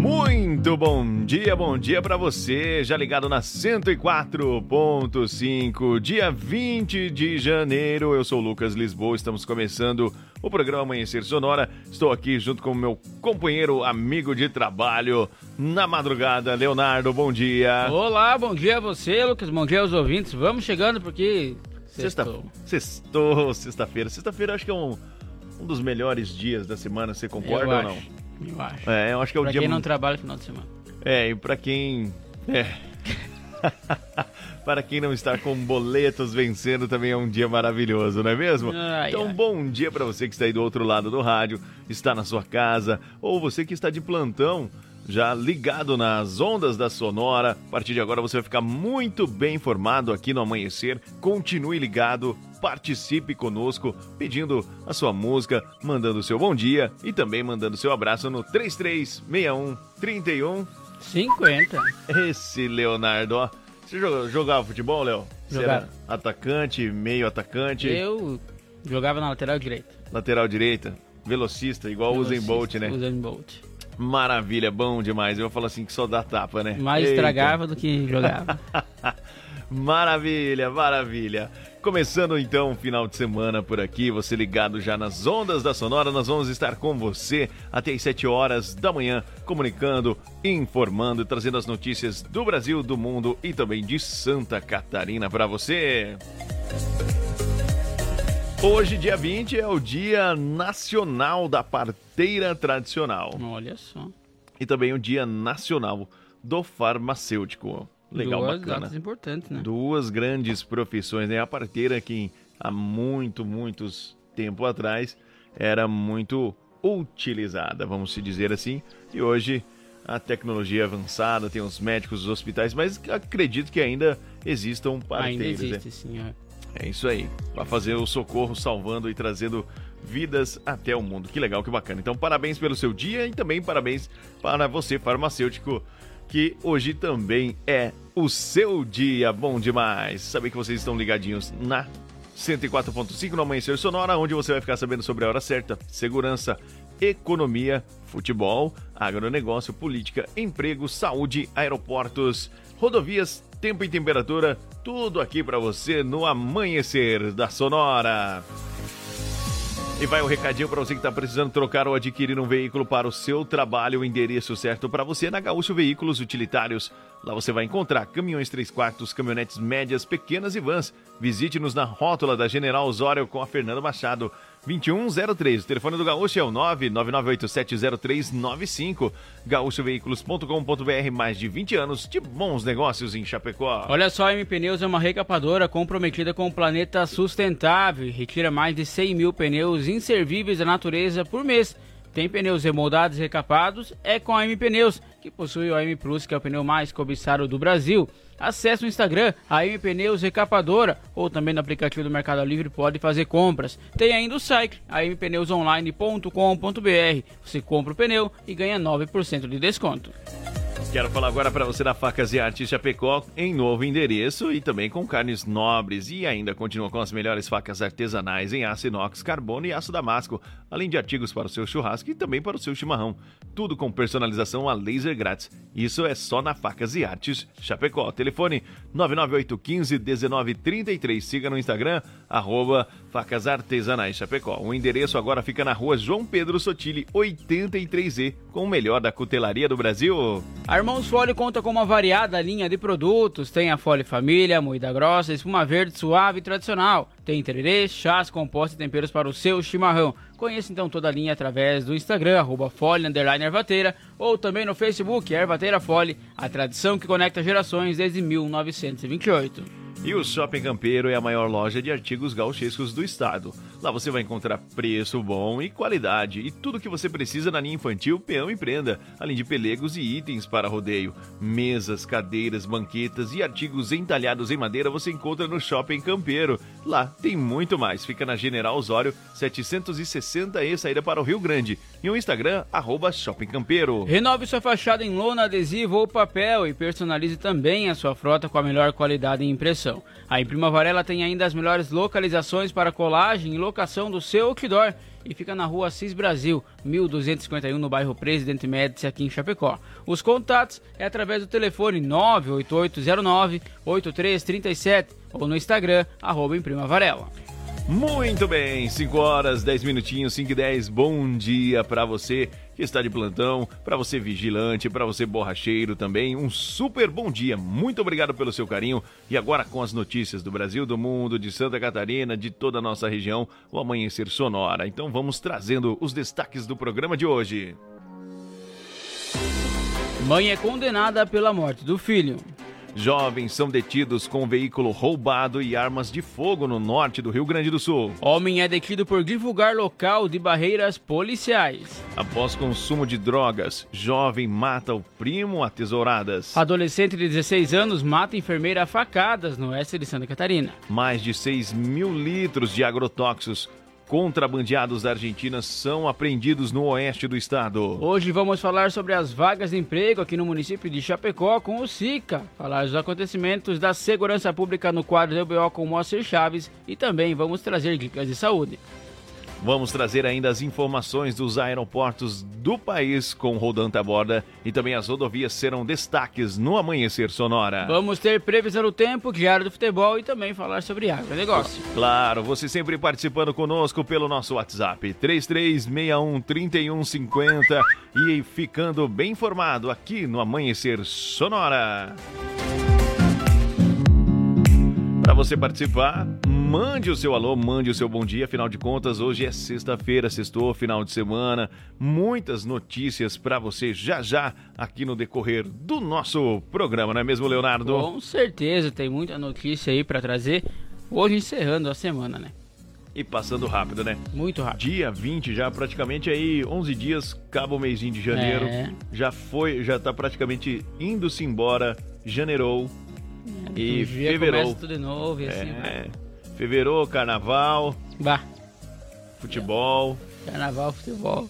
Muito bom dia, bom dia para você, já ligado na 104.5, dia 20 de janeiro. Eu sou o Lucas Lisboa, estamos começando o programa Amanhecer Sonora. Estou aqui junto com o meu companheiro, amigo de trabalho na madrugada, Leonardo. Bom dia. Olá, bom dia a você, Lucas. Bom dia aos ouvintes. Vamos chegando porque sextou. Sextou, sexta-feira. Sexta-feira acho que é um, um dos melhores dias da semana, você concorda eu ou acho, não? Eu acho. É, eu acho que é o pra dia quem não trabalha no final de semana. É, e pra quem. É. para quem não está com boletos vencendo, também é um dia maravilhoso, não é mesmo? Ai, então, ai. bom dia para você que está aí do outro lado do rádio, está na sua casa, ou você que está de plantão, já ligado nas ondas da Sonora. A partir de agora você vai ficar muito bem informado aqui no Amanhecer. Continue ligado, participe conosco, pedindo a sua música, mandando o seu bom dia e também mandando seu abraço no 3361 31 50. esse Leonardo, ó. Você jogava, futebol, Léo? Você Jogava. era atacante, meio atacante, Eu jogava na lateral direita. lateral direita, velocista, igual o Usain Bolt, né? Usain Bolt. Maravilha, bom demais. Eu vou falar assim que só dá tapa, né? Mais Eita. estragava do que jogava. Maravilha, maravilha. Começando então o final de semana por aqui, você ligado já nas ondas da Sonora, nós vamos estar com você até as 7 horas da manhã, comunicando, informando e trazendo as notícias do Brasil, do mundo e também de Santa Catarina para você. Hoje, dia 20, é o Dia Nacional da Parteira Tradicional Olha só. e também o Dia Nacional do Farmacêutico. Legal, Duas bacana. datas importantes, né? Duas grandes profissões, né? A parteira que há muito, muitos tempo atrás era muito utilizada, vamos se dizer assim. E hoje a tecnologia é avançada, tem os médicos, os hospitais, mas acredito que ainda existam Ainda parteiros. né? existe, sim. ó. É isso aí, para fazer o socorro salvando e trazendo vidas até o mundo. Que legal, que bacana. Então, parabéns pelo seu dia e também parabéns para você, farmacêutico, que hoje também é o seu dia. Bom demais. Saber que vocês estão ligadinhos na 104.5 no Amanhecer Sonora, onde você vai ficar sabendo sobre a hora certa, segurança, economia, futebol, agronegócio, política, emprego, saúde, aeroportos, rodovias, tempo e temperatura, tudo aqui para você no Amanhecer da Sonora. E vai o recadinho para você que está precisando trocar ou adquirir um veículo para o seu trabalho. O endereço certo para você é na Gaúcho Veículos Utilitários. Lá você vai encontrar caminhões 3 quartos, caminhonetes médias, pequenas e vans. Visite-nos na rótula da General Osório com a Fernando Machado. 2103. O telefone do Gaúcho é o 999870395. gaúchoveículos.com.br. Mais de 20 anos de bons negócios em Chapecó. Olha só, a M Pneus é uma recapadora comprometida com o planeta sustentável retira mais de 100 mil pneus inservíveis da natureza por mês. Tem pneus remoldados e recapados, é com a M Pneus, que possui o AM Plus, que é o pneu mais cobiçado do Brasil. Acesse o Instagram, a M Pneus Recapadora, ou também no aplicativo do Mercado Livre pode fazer compras. Tem ainda o site, ampneusonline.com.br. Você compra o pneu e ganha 9% de desconto. Quero falar agora para você da Facas e Artes Chapecó em novo endereço e também com carnes nobres e ainda continua com as melhores facas artesanais em aço inox, carbono e aço damasco, além de artigos para o seu churrasco e também para o seu chimarrão. Tudo com personalização a laser grátis. Isso é só na Facas e Artes Chapecó. Telefone 998 15 1933. Siga no Instagram, arroba Facas Artesanais Chapecó. O endereço agora fica na rua João Pedro Sotile, 83E, com o melhor da cutelaria do Brasil. A Irmãos Fole conta com uma variada linha de produtos. Tem a Fole Família, moída grossa, espuma verde suave e tradicional. Tem tererê, chás, compostos e temperos para o seu chimarrão. Conheça então toda a linha através do Instagram, arroba Fole, underline Ervateira, ou também no Facebook, Ervateira Fole, a tradição que conecta gerações desde 1928. E o Shopping Campeiro é a maior loja de artigos gauchescos do estado. Lá você vai encontrar preço bom e qualidade e tudo que você precisa na linha infantil, peão e prenda, além de pelegos e itens para rodeio. Mesas, cadeiras, banquetas e artigos entalhados em madeira você encontra no Shopping Campeiro. Lá tem muito mais. Fica na General Osório 760 e saída para o Rio Grande. E o Instagram, arroba Shopping Campeiro. Renove sua fachada em lona, adesivo ou papel e personalize também a sua frota com a melhor qualidade em impressão. A Imprima Varela tem ainda as melhores localizações para colagem e locação do seu outdoor e fica na rua Cis Brasil, 1251, no bairro Presidente Médici, aqui em Chapecó. Os contatos é através do telefone 98809-8337 ou no Instagram, arroba Imprima Varela. Muito bem, 5 horas, 10 minutinhos, 5 e 10. Bom dia para você que está de plantão, para você vigilante, para você borracheiro também. Um super bom dia. Muito obrigado pelo seu carinho. E agora com as notícias do Brasil, do mundo, de Santa Catarina, de toda a nossa região, o amanhecer sonora. Então vamos trazendo os destaques do programa de hoje. Mãe é condenada pela morte do filho. Jovens são detidos com veículo roubado e armas de fogo no norte do Rio Grande do Sul. Homem é detido por divulgar local de barreiras policiais. Após consumo de drogas, jovem mata o primo a tesouradas. Adolescente de 16 anos mata enfermeira a facadas no oeste de Santa Catarina. Mais de 6 mil litros de agrotóxicos contrabandeados da Argentina são apreendidos no oeste do estado. Hoje vamos falar sobre as vagas de emprego aqui no município de Chapecó com o SICA, falar dos acontecimentos da segurança pública no quadro do BO com Moacir Chaves e também vamos trazer dicas de saúde. Vamos trazer ainda as informações dos aeroportos do país com Rodanta Borda e também as rodovias serão destaques no Amanhecer Sonora. Vamos ter previsão do tempo, diário do futebol e também falar sobre agronegócio. Claro, você sempre participando conosco pelo nosso WhatsApp 3361 3150 e ficando bem informado aqui no Amanhecer Sonora. Você participar, mande o seu alô, mande o seu bom dia. Afinal de contas, hoje é sexta-feira, sextou, final de semana. Muitas notícias para você já já aqui no decorrer do nosso programa, não é mesmo, Leonardo? Com certeza, tem muita notícia aí para trazer. Hoje encerrando a semana, né? E passando rápido, né? Muito rápido. Dia 20 já, praticamente aí 11 dias, acaba o mêsinho de janeiro. É. Já foi, já tá praticamente indo-se embora, janeirou. E fevereiro. tudo de novo e assim vai. É, fevereiro, carnaval, Bah, futebol. carnaval, futebol.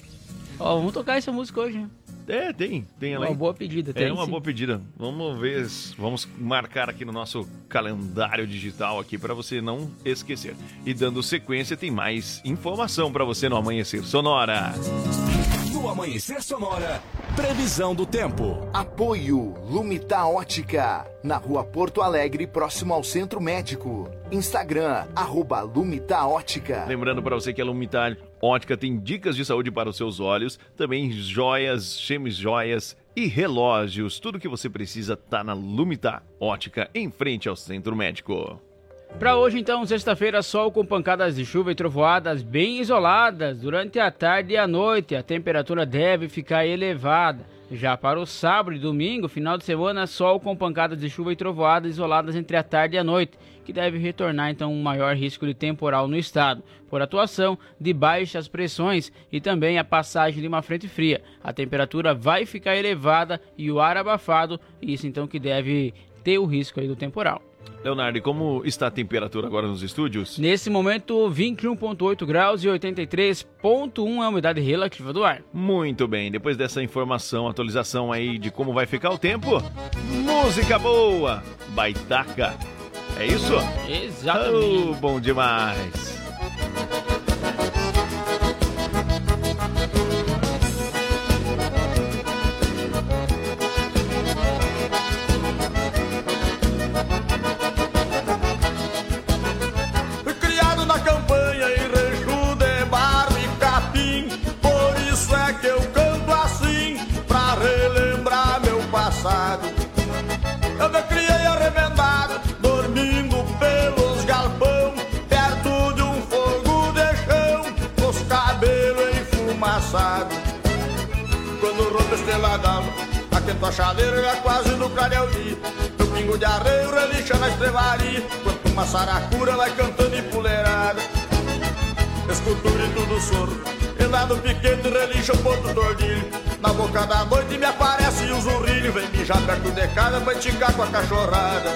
Ó, vamos tocar essa música hoje, né? É, tem, tem ela Uma aí. boa pedida, tem É uma sim. boa pedida. Vamos ver, vamos marcar aqui no nosso calendário digital aqui para você não esquecer. E dando sequência, tem mais informação para você no Amanhecer Sonora. No Amanhecer Sonora, previsão do tempo. Apoio Lumita Ótica, na rua Porto Alegre, próximo ao Centro Médico. Instagram, arroba Lumita Ótica. Lembrando para você que a Lumitar Ótica tem dicas de saúde para os seus olhos, também joias, joias e relógios. Tudo que você precisa tá na Lumitar Ótica, em frente ao Centro Médico. Pra hoje, então, sexta-feira, sol com pancadas de chuva e trovoadas bem isoladas durante a tarde e a noite. A temperatura deve ficar elevada. Já para o sábado e domingo, final de semana, sol com pancadas de chuva e trovoadas isoladas entre a tarde e a noite, que deve retornar então um maior risco de temporal no estado, por atuação de baixas pressões e também a passagem de uma frente fria. A temperatura vai ficar elevada e o ar abafado, isso então que deve ter o risco aí do temporal. Leonardo, e como está a temperatura agora nos estúdios? Nesse momento, 21,8 graus e 83,1 é a umidade relativa do ar. Muito bem, depois dessa informação, atualização aí de como vai ficar o tempo, música boa, baitaca. É isso? Exatamente. Oh, bom demais. Estrela d'alva Aquento a chaleira quase no clareio dia Eu pingo de arreio relincha na estrevaria, enquanto uma saracura vai cantando empoleirada. Escuto o grito do soro, e lá no piquete relincha o ponto tordilho. Na boca da noite me aparece o zurrilho, vem mijar perto de casa pra esticar com a cachorrada.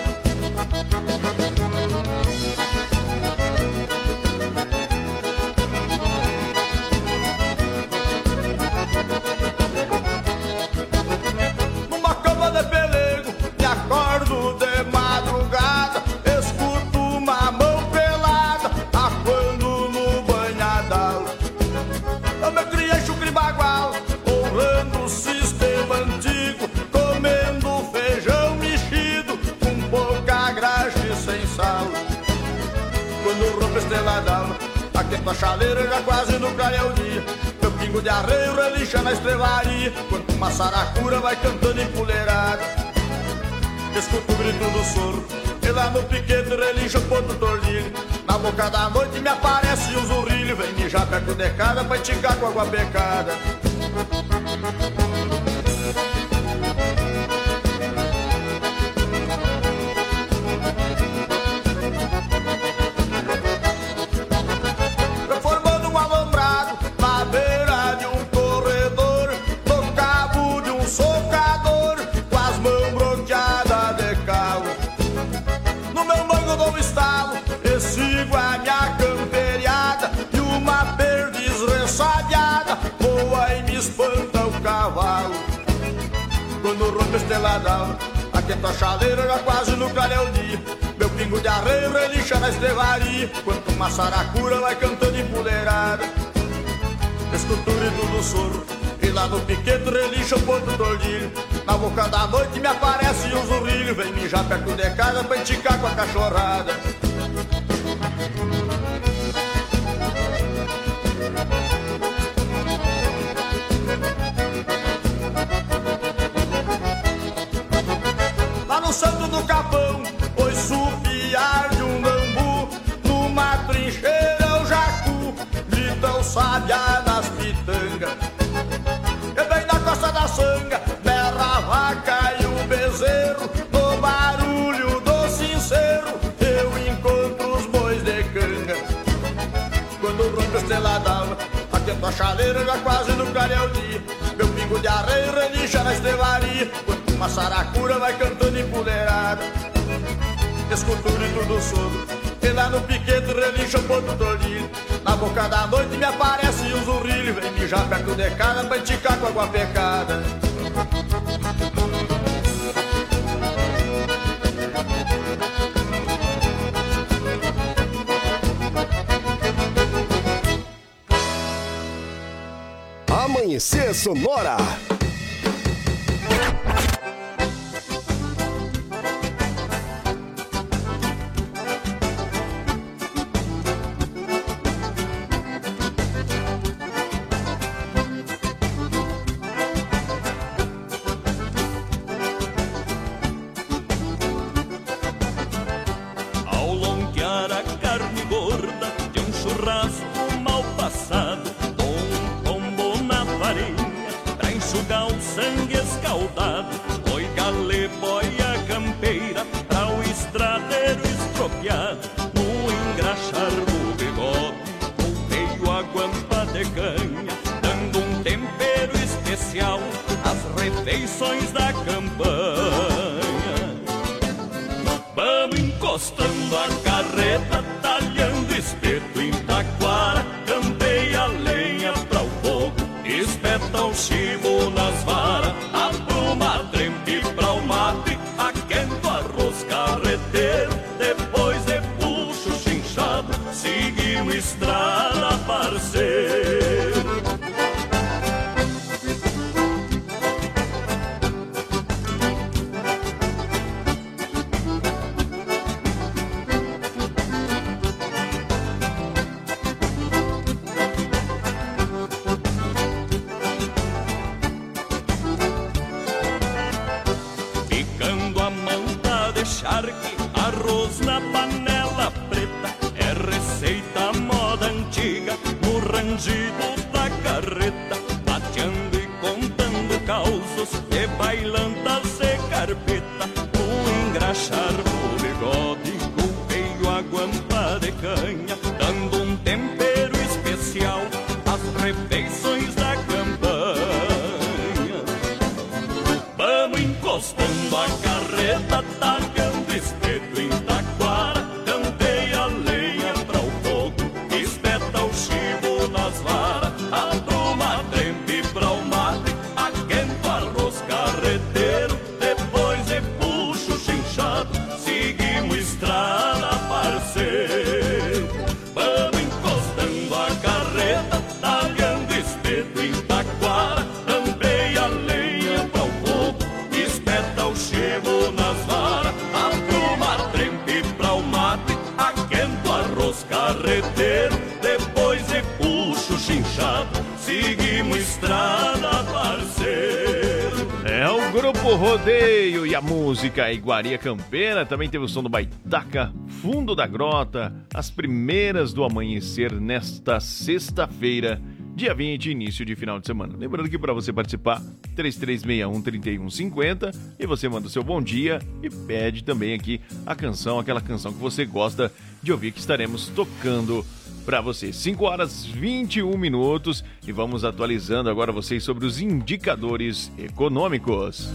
Aquento a chaleira já quase no clareio dia Meu pingo de arreio relincha na estrevaria Quando uma saracura vai cantando empoleirada Escuto o grito do soro. E lá no piquete relincha o ponto tordilho. Na boca da noite me aparece um zurrilho. Vem mijar perto de casa pra esticar com água pecada estreladão Aquenta a chaleira já quase no clareio dia Meu pingo de arreio relincha na estrevaria Quanto uma saracura vai cantando empoleirada Escultura e tudo soro E lá no piquete relincha o ponto tordilho. Na boca da noite me aparece um zurrilho. Vem mijar perto de casa pra enticar com a cachorrada saracura vai cantando empoleirada Escuto o grito do sogro E lá no piquete relincha o ponto tordilho Na boca da noite me aparece um zurrilho Vem mijar perto de casa pra enticar com água pecada. Amanhecer Sonora. encostando a carreta. Iguaria Campeira. Também teve o som do Baitaca, Fundo da Grota, as primeiras do amanhecer nesta sexta-feira, dia 20, início de final de semana. Lembrando que para você participar, 3361-3150 e você manda o seu bom dia e pede também aqui a canção, aquela canção que você gosta de ouvir que estaremos tocando para você. 5 horas 21 minutos e vamos atualizando agora vocês sobre os indicadores econômicos.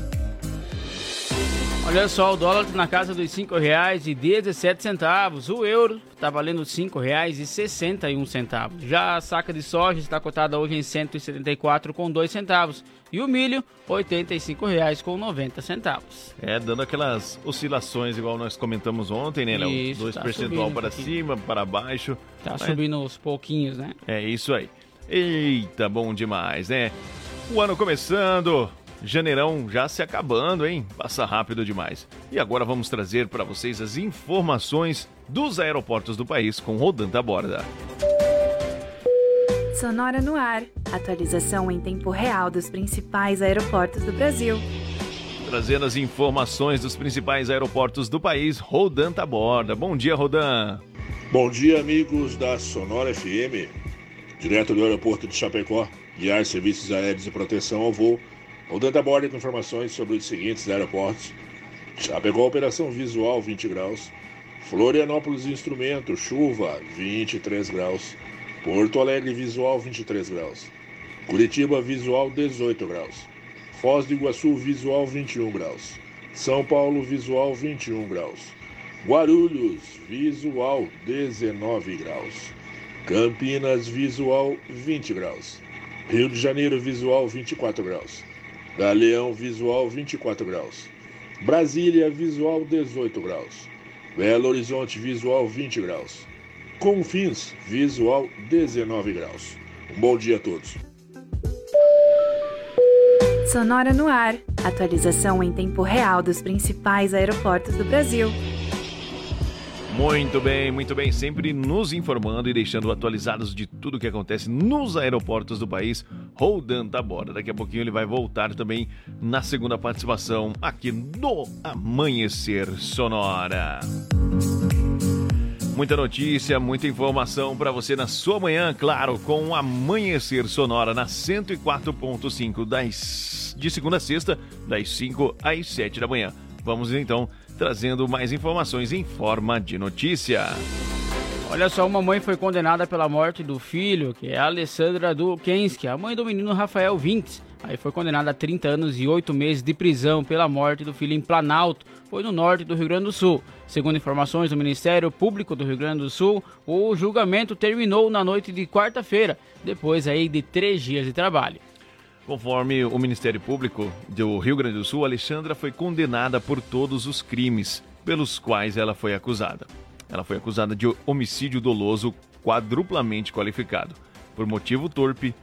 Olha só, o dólar tá na casa dos R$ 5,17. O euro está valendo R$ 5,61. Já a saca de soja está cotada hoje em R$ 174,2 centavos. E o milho, R$ 85,90. É, dando aquelas oscilações, igual nós comentamos ontem, né, Léo? Isso, 2 tá percentual para cima, para baixo. Tá Mas subindo aos pouquinhos, né? É isso aí. Eita, bom demais, né? O ano começando, janeirão já se acabando, hein? Passa rápido demais. E agora vamos trazer para vocês as informações dos aeroportos do país com Rodanta Borda. Sonora no ar. Atualização em tempo real dos principais aeroportos do Brasil. Trazendo as informações dos principais aeroportos do país, Rodanta Borda. Bom dia, Rodan. Bom dia, amigos da Sonora FM. Direto do aeroporto de Chapecó, guiar serviços aéreos e proteção ao voo. Rodando a bordo com informações sobre os seguintes aeroportos. Chapecó, operação visual 20 graus. Florianópolis, instrumento, chuva 23 graus. Porto Alegre, visual 23 graus. Curitiba, visual 18 graus. Foz do Iguaçu, visual 21 graus. São Paulo, visual 21 graus. Guarulhos, visual 19 graus. Campinas, visual 20 graus. Rio de Janeiro, visual 24 graus. Galeão, visual 24 graus. Brasília, visual 18 graus. Belo Horizonte, visual 20 graus. Confins, visual 19 graus. Um bom dia a todos. Sonora no ar. Atualização em tempo real dos principais aeroportos do Brasil. Muito bem, muito bem. Sempre nos informando e deixando atualizados de tudo que acontece nos aeroportos do país. Rodando a borda. Daqui a pouquinho ele vai voltar também na segunda participação aqui no Amanhecer Sonora. Muita notícia, muita informação para você na sua manhã, claro, com o Amanhecer Sonora na 104.5 das de segunda a sexta, das 5 às 7 da manhã. Vamos então trazendo mais informações em forma de notícia. Olha só, uma mãe foi condenada pela morte do filho, que é a Alessandra Dukensky, a mãe do menino Rafael Vintes. Aí foi condenada a 30 anos e 8 meses de prisão pela morte do filho em Planalto, foi no norte do Rio Grande do Sul. Segundo informações do Ministério Público do Rio Grande do Sul, o julgamento terminou na noite de quarta-feira, depois aí de três dias de trabalho. Conforme o Ministério Público do Rio Grande do Sul, Alexandra foi condenada por todos os crimes pelos quais ela foi acusada. Ela foi acusada de homicídio doloso quadruplamente qualificado, por motivo torpe,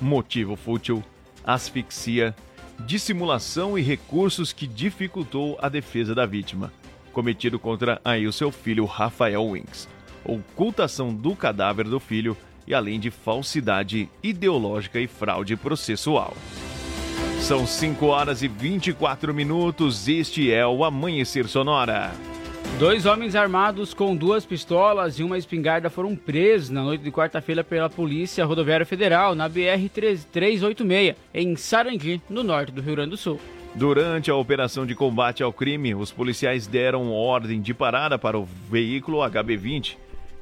motivo fútil, asfixia, dissimulação e recursos que dificultou a defesa da vítima, cometido contra aí o seu filho Rafael Winks, ocultação do cadáver do filho e além de falsidade ideológica e fraude processual. São 5 horas e 24 minutos. Este é o Amanhecer Sonora. Dois homens armados com duas pistolas e uma espingarda foram presos na noite de quarta-feira pela Polícia Rodoviária Federal na BR-386, em Sarandi, no norte do Rio Grande do Sul. Durante a operação de combate ao crime, os policiais deram ordem de parada para o veículo HB20,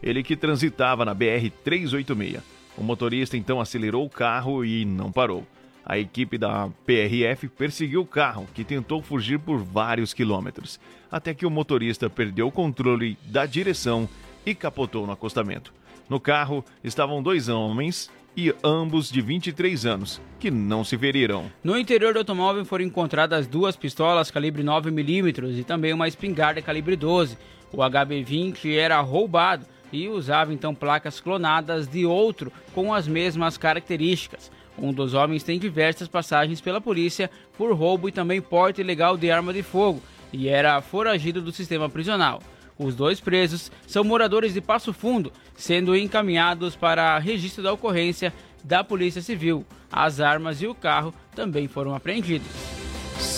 ele que transitava na BR-386, O motorista então acelerou o carro e não parou. A equipe da PRF perseguiu o carro, que tentou fugir por vários quilômetros, até que o motorista perdeu o controle da direção e capotou no acostamento. No carro estavam dois homens e ambos de 23 anos, que não se feriram. No interior do automóvel foram encontradas duas pistolas calibre 9mm e também uma espingarda calibre 12. O HB20 era roubado e usava então placas clonadas de outro com as mesmas características. Um dos homens tem diversas passagens pela polícia por roubo e também porte ilegal de arma de fogo e era foragido do sistema prisional. Os dois presos são moradores de Passo Fundo, sendo encaminhados para registro da ocorrência da Polícia Civil. As armas e o carro também foram apreendidos.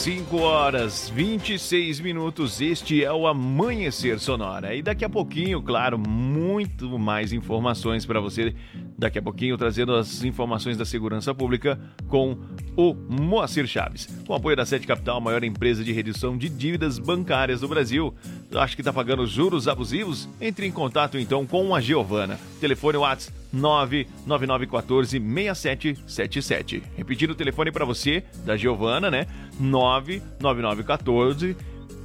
5 horas 26 minutos, este é o Amanhecer Sonora. E daqui a pouquinho, claro, muito mais informações para você. Daqui a pouquinho, trazendo as informações da segurança pública com o Moacir Chaves. Com apoio da Sete Capital, maior empresa de redução de dívidas bancárias do Brasil. Acho que está pagando juros abusivos? Entre em contato então com a Giovana. Telefone WhatsApp 99914 6777. Repetindo o telefone para você, da Giovana, né? 99914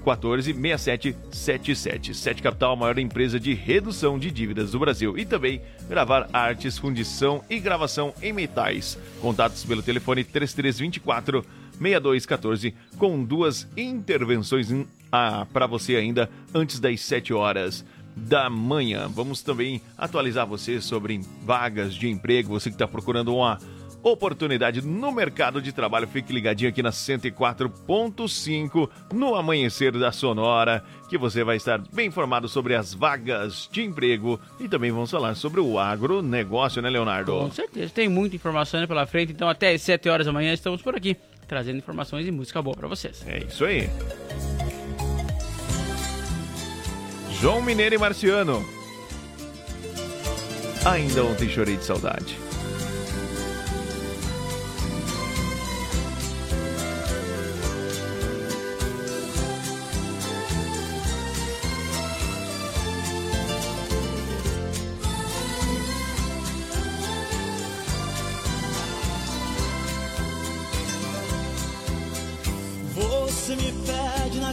14 6777. Sete Capital, a maior empresa de redução de dívidas do Brasil. E também gravar artes, fundição e gravação em metais. Contatos pelo telefone 3324 6214 com duas intervenções ah, para você ainda antes das 7 horas da manhã. Vamos também atualizar você sobre vagas de emprego, você que está procurando uma oportunidade no mercado de trabalho. Fique ligadinho aqui na 104.5 no amanhecer da Sonora, que você vai estar bem informado sobre as vagas de emprego e também vamos falar sobre o agronegócio, né, Leonardo? Com certeza, tem muita informação pela frente, então até às 7 horas da manhã estamos por aqui, trazendo informações e música boa para vocês. É isso aí. João Mineiro e Marciano. Ainda ontem chorei de saudade.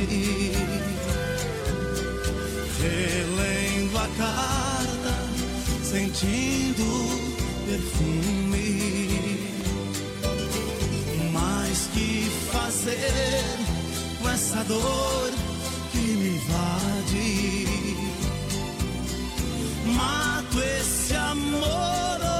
saudade, relendo a carta, sentindo perfume. Mas que fazer com essa dor que me invade? Mato esse amor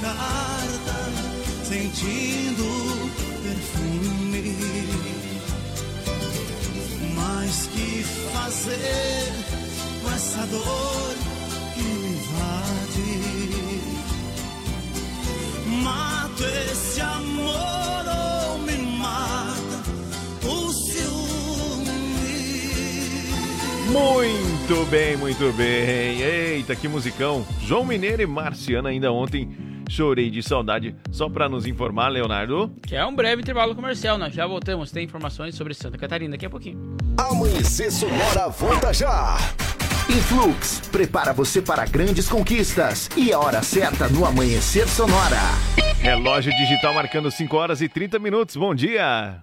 carta, sentindo perfume. Mas que fazer com essa dor que me invade? Mato esse amor ou me mata o ciúme? Muito. Muito bem, muito bem. Eita, que musicão. João Mineiro e Marciana ainda ontem chorei de saudade. Só para nos informar, Leonardo. Que é um breve intervalo comercial, nós já voltamos. Tem informações sobre Santa Catarina daqui a pouquinho. Amanhecer Sonora volta já. Influx prepara você para grandes conquistas e a hora certa no Amanhecer Sonora. Relógio digital marcando 5 horas e 30 minutos. Bom dia.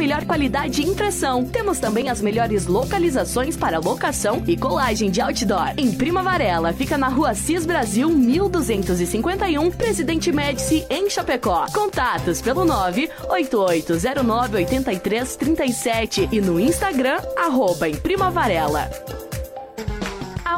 melhor qualidade de impressão. Temos também as melhores localizações para locação e colagem de outdoor. Em Prima Varela, fica na rua Cis Brasil 1251, Presidente Médici, em Chapecó. Contatos pelo 98809 8337 e no Instagram, arroba em Prima Varela.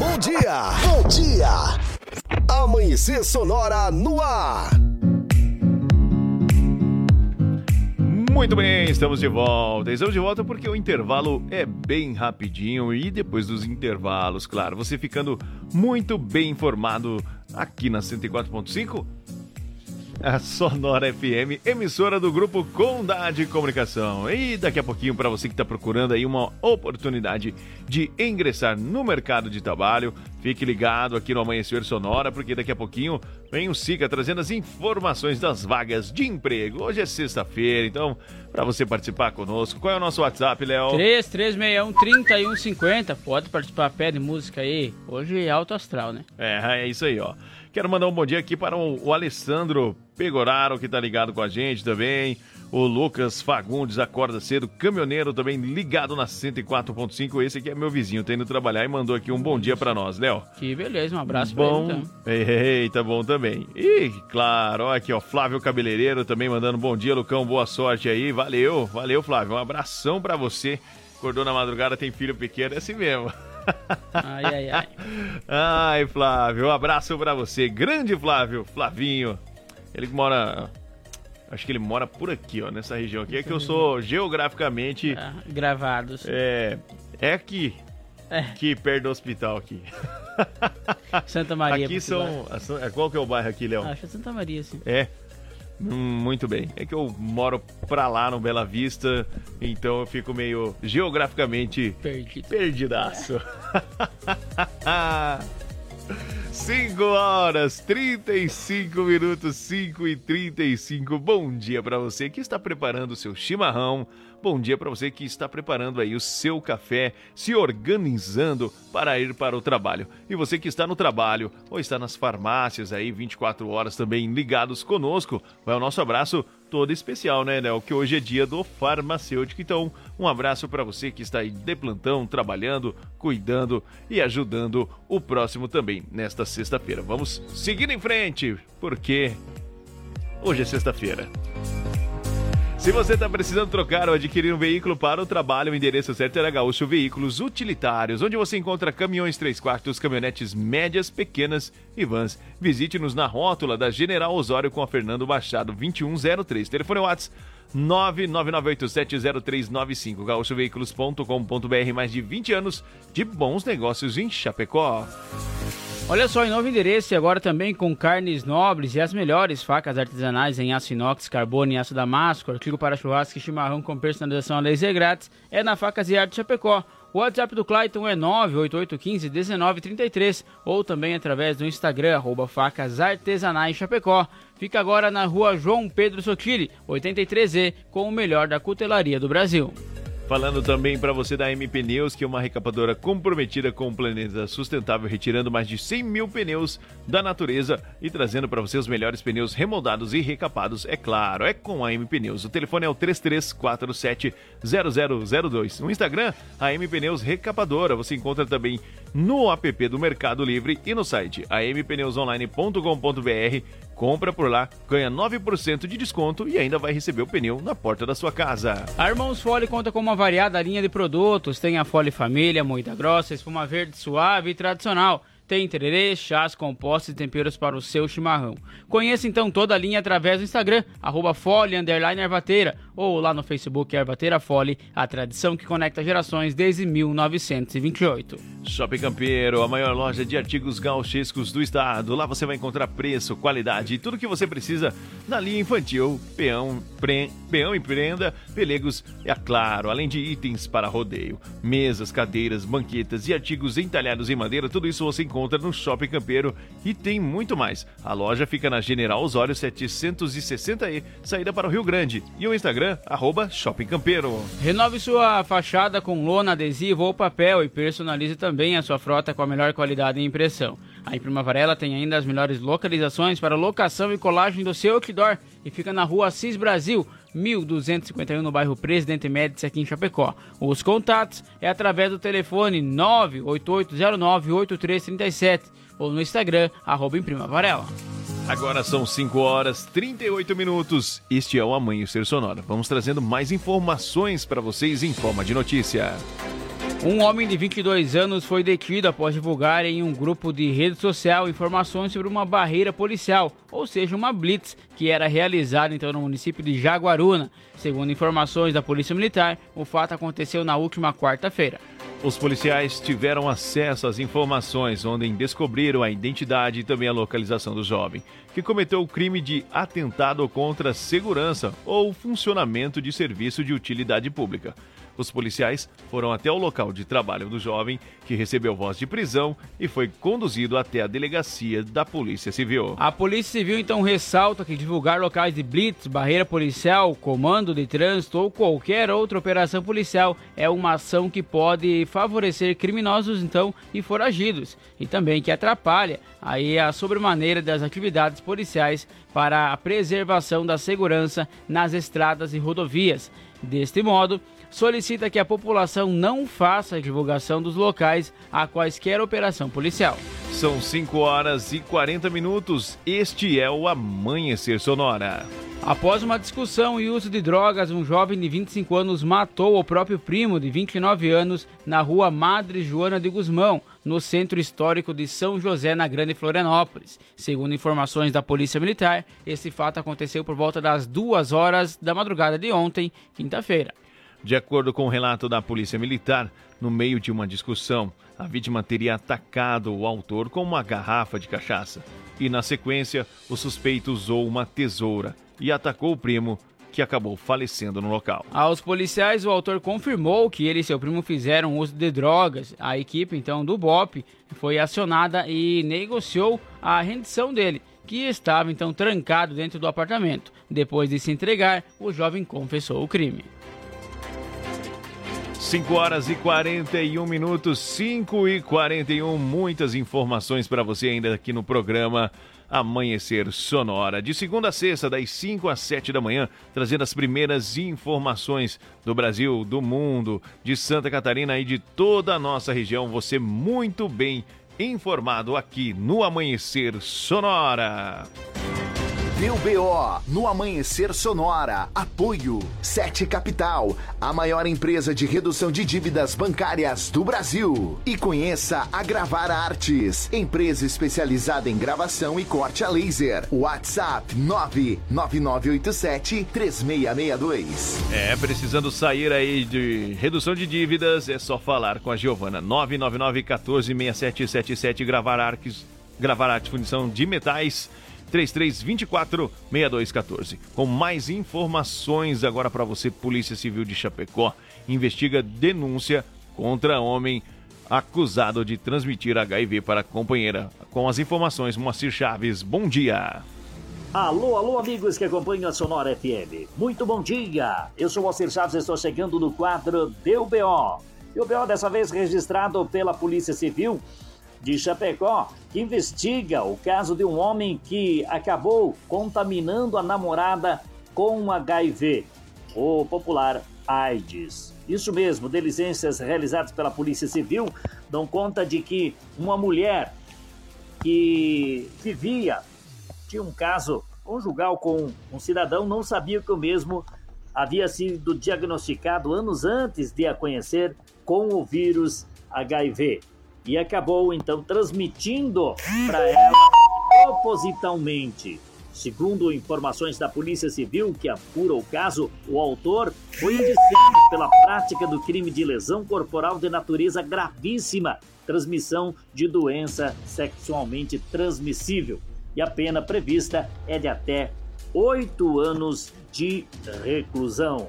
Bom dia, bom dia. Amanhecer Sonora no ar. Muito bem, estamos de volta. Estamos de volta porque o intervalo é bem rapidinho e depois dos intervalos, claro, você ficando muito bem informado aqui na 104.5 a Sonora FM, emissora do grupo Condade Comunicação. E daqui a pouquinho, para você que está procurando aí uma oportunidade de ingressar no mercado de trabalho, fique ligado aqui no Amanhecer Sonora, porque daqui a pouquinho vem o Siga trazendo as informações das vagas de emprego. Hoje é sexta-feira, então, para você participar conosco, qual é o nosso WhatsApp, Léo? 3361-3150. Pode participar, pede música aí. Hoje é alto astral, né? É, é isso aí, ó. Quero mandar um bom dia aqui para o, o Alessandro Pegoraro, que tá ligado com a gente também. O Lucas Fagundes acorda cedo, caminhoneiro também ligado na 104.5. Esse aqui é meu vizinho, tá indo trabalhar e mandou aqui um bom dia pra nós, Léo. Que beleza, um abraço Bom, pra ele então. eita, bom também. E, claro, ó, aqui, ó, Flávio Cabeleireiro também mandando bom dia, Lucão, boa sorte aí. Valeu, valeu, Flávio. Um abração pra você. Acordou na madrugada, tem filho pequeno, é assim mesmo. Ai, ai, ai. Ai, Flávio, um abraço pra você. Grande Flávio, Flavinho. Ele mora. Acho que ele mora por aqui, ó, nessa região aqui. É que eu sou geograficamente. gravados. É. É aqui. É. Aqui, perto do hospital aqui. Santa Maria. Aqui são. Qual que é o bairro aqui, Léo? Acho que é Santa Maria, sim. É. Hum, Muito bem. É que eu moro pra lá no Bela Vista, então eu fico meio geograficamente Perdido. perdidaço. 5 horas 35 minutos, 5 e 35. Bom dia para você que está preparando o seu chimarrão. Bom dia para você que está preparando aí o seu café, se organizando para ir para o trabalho. E você que está no trabalho ou está nas farmácias aí 24 horas também ligados conosco, vai o nosso abraço todo especial, né, Léo? Que hoje é dia do farmacêutico. Então, um abraço para você que está aí de plantão, trabalhando, cuidando e ajudando o próximo também nesta sexta-feira. Vamos seguir em frente, porque hoje é sexta-feira. Se você está precisando trocar ou adquirir um veículo para o trabalho, o endereço certo é Gaúcho Veículos Utilitários, onde você encontra caminhões 3 quartos, caminhonetes médias, pequenas e vans. Visite-nos na rótula da General Osório com a Fernando Machado, 2103. Telefone WhatsApp 999870395. gaúchoveículos.com.br. Mais de 20 anos de bons negócios em Chapecó. Olha só, em novo endereço e agora também com carnes nobres e as melhores facas artesanais em aço inox, carbono e aço damasco, artigo para churrasco e chimarrão com personalização a laser grátis, é na Facas e Arte Chapecó. O WhatsApp do Clayton é 988151933 ou também através do Instagram, arroba facas artesanais Chapecó. Fica agora na rua João Pedro Sotile, 83E, com o melhor da cutelaria do Brasil. Falando também para você da M Pneus, que é uma recapadora comprometida com o planeta sustentável, retirando mais de 100 mil pneus da natureza e trazendo para você os melhores pneus remoldados e recapados. É claro, é com a M Pneus. O telefone é o 33470002. No Instagram, a M Pneus Recapadora. Você encontra também no app do Mercado Livre e no site ampneusonline.com.br. Compra por lá, ganha 9% de desconto e ainda vai receber o pneu na porta da sua casa. A Irmãos Fole conta com uma variada linha de produtos. Tem a Fole Família, moída grossa, espuma verde suave e tradicional. Tem tererê, chás, compostos e temperos para o seu chimarrão. Conheça então toda a linha através do Instagram, arroba Fole, Ervateira, ou lá no Facebook Ervateira Fole, a tradição que conecta gerações desde 1928. Shopping Campeiro, a maior loja de artigos gauchescos do estado. Lá você vai encontrar preço, qualidade e tudo que você precisa na linha infantil, peão, pre, peão e prenda, pelegos e, é claro, além de itens para rodeio, mesas, cadeiras, banquetas e artigos entalhados em madeira, tudo isso você encontra no Shopping Campeiro e tem muito mais. A loja fica na General Osório 760E, saída para o Rio Grande. E o Instagram, arroba Shopping Campeiro. Renove sua fachada com lona, adesivo ou papel e personalize também a sua frota com a melhor qualidade e impressão. A Imprima Varela tem ainda as melhores localizações para locação e colagem do seu outdoor e fica na rua Assis Brasil, 1251 no bairro Presidente Médici aqui em Chapecó. Os contatos é através do telefone 988098337 ou no Instagram, arroba Imprima Varela. Agora são 5 horas 38 minutos. Este é o Amanhecer Sonora. Vamos trazendo mais informações para vocês em forma de notícia. Um homem de 22 anos foi detido após divulgar em um grupo de rede social informações sobre uma barreira policial, ou seja, uma blitz, que era realizada então no município de Jaguaruna. Segundo informações da Polícia Militar, o fato aconteceu na última quarta-feira. Os policiais tiveram acesso às informações, onde descobriram a identidade e também a localização do jovem, que cometeu o crime de atentado contra segurança ou funcionamento de serviço de utilidade pública. Os policiais foram até o local de trabalho do jovem, que recebeu voz de prisão e foi conduzido até a delegacia da Polícia Civil. A Polícia Civil então ressalta que divulgar locais de blitz, barreira policial, comando de trânsito ou qualquer outra operação policial é uma ação que pode favorecer criminosos então e foragidos e também que atrapalha aí a sobremaneira das atividades policiais para a preservação da segurança nas estradas e rodovias. Deste modo, solicita que a população não faça divulgação dos locais a quaisquer operação policial. São 5 horas e 40 minutos. Este é o Amanhecer Sonora. Após uma discussão e uso de drogas, um jovem de 25 anos matou o próprio primo de 29 anos na rua Madre Joana de Guzmão, no centro histórico de São José, na Grande Florianópolis. Segundo informações da Polícia Militar, esse fato aconteceu por volta das duas horas da madrugada de ontem, quinta-feira. De acordo com o relato da Polícia Militar, no meio de uma discussão, a vítima teria atacado o autor com uma garrafa de cachaça. E na sequência, o suspeito usou uma tesoura e atacou o primo, que acabou falecendo no local. Aos policiais, o autor confirmou que ele e seu primo fizeram uso de drogas. A equipe, então, do BOP foi acionada e negociou a rendição dele, que estava, então, trancado dentro do apartamento. Depois de se entregar, o jovem confessou o crime. 5 horas e 41 minutos, 5 e 41, muitas informações para você ainda aqui no programa Amanhecer Sonora. De segunda a sexta, das 5 às 7 da manhã, trazendo as primeiras informações do Brasil, do mundo, de Santa Catarina e de toda a nossa região. Você muito bem informado aqui no Amanhecer Sonora. Deu no Amanhecer Sonora. Apoio Sete Capital, a maior empresa de redução de dívidas bancárias do Brasil. E conheça a Gravar Artes, empresa especializada em gravação e corte a laser. WhatsApp 99987 3662. É, precisando sair aí de redução de dívidas, é só falar com a Giovana. 999 14 6777 Gravar Artes, Gravar Arte Fundição de Metais. 3324 6214. Com mais informações agora para você, Polícia Civil de Chapecó investiga denúncia contra homem acusado de transmitir HIV para a companheira. Com as informações, Moacir Chaves, bom dia. Alô, alô, amigos que acompanham a Sonora FM. Muito bom dia. Eu sou Moacir Chaves, estou chegando no quadro Deu BO. E o BO dessa vez registrado pela Polícia Civil de Chapecó, que investiga o caso de um homem que acabou contaminando a namorada com HIV, o popular AIDS. Isso mesmo, diligências realizadas pela Polícia Civil dão conta de que uma mulher que vivia, tinha um caso conjugal com um cidadão, não sabia que o mesmo havia sido diagnosticado anos antes de a conhecer com o vírus HIV e acabou então transmitindo para ela propositalmente. Segundo informações da Polícia Civil que apura o caso, o autor foi indiciado pela prática do crime de lesão corporal de natureza gravíssima, transmissão de doença sexualmente transmissível. E a pena prevista é de até oito anos de reclusão.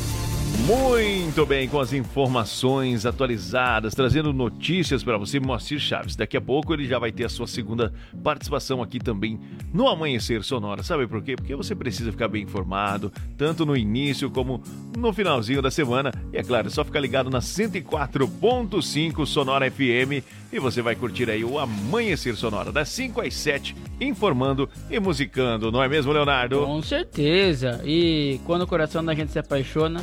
Muito bem, com as informações atualizadas, trazendo notícias para você, Moacir Chaves. Daqui a pouco ele já vai ter a sua segunda participação aqui também no Amanhecer Sonora. Sabe por quê? Porque você precisa ficar bem informado, tanto no início como no finalzinho da semana. E é claro, é só ficar ligado na 104.5 Sonora FM e você vai curtir aí o Amanhecer Sonora, das 5 às 7, informando e musicando, não é mesmo, Leonardo? Com certeza. E quando o coração da gente se apaixona,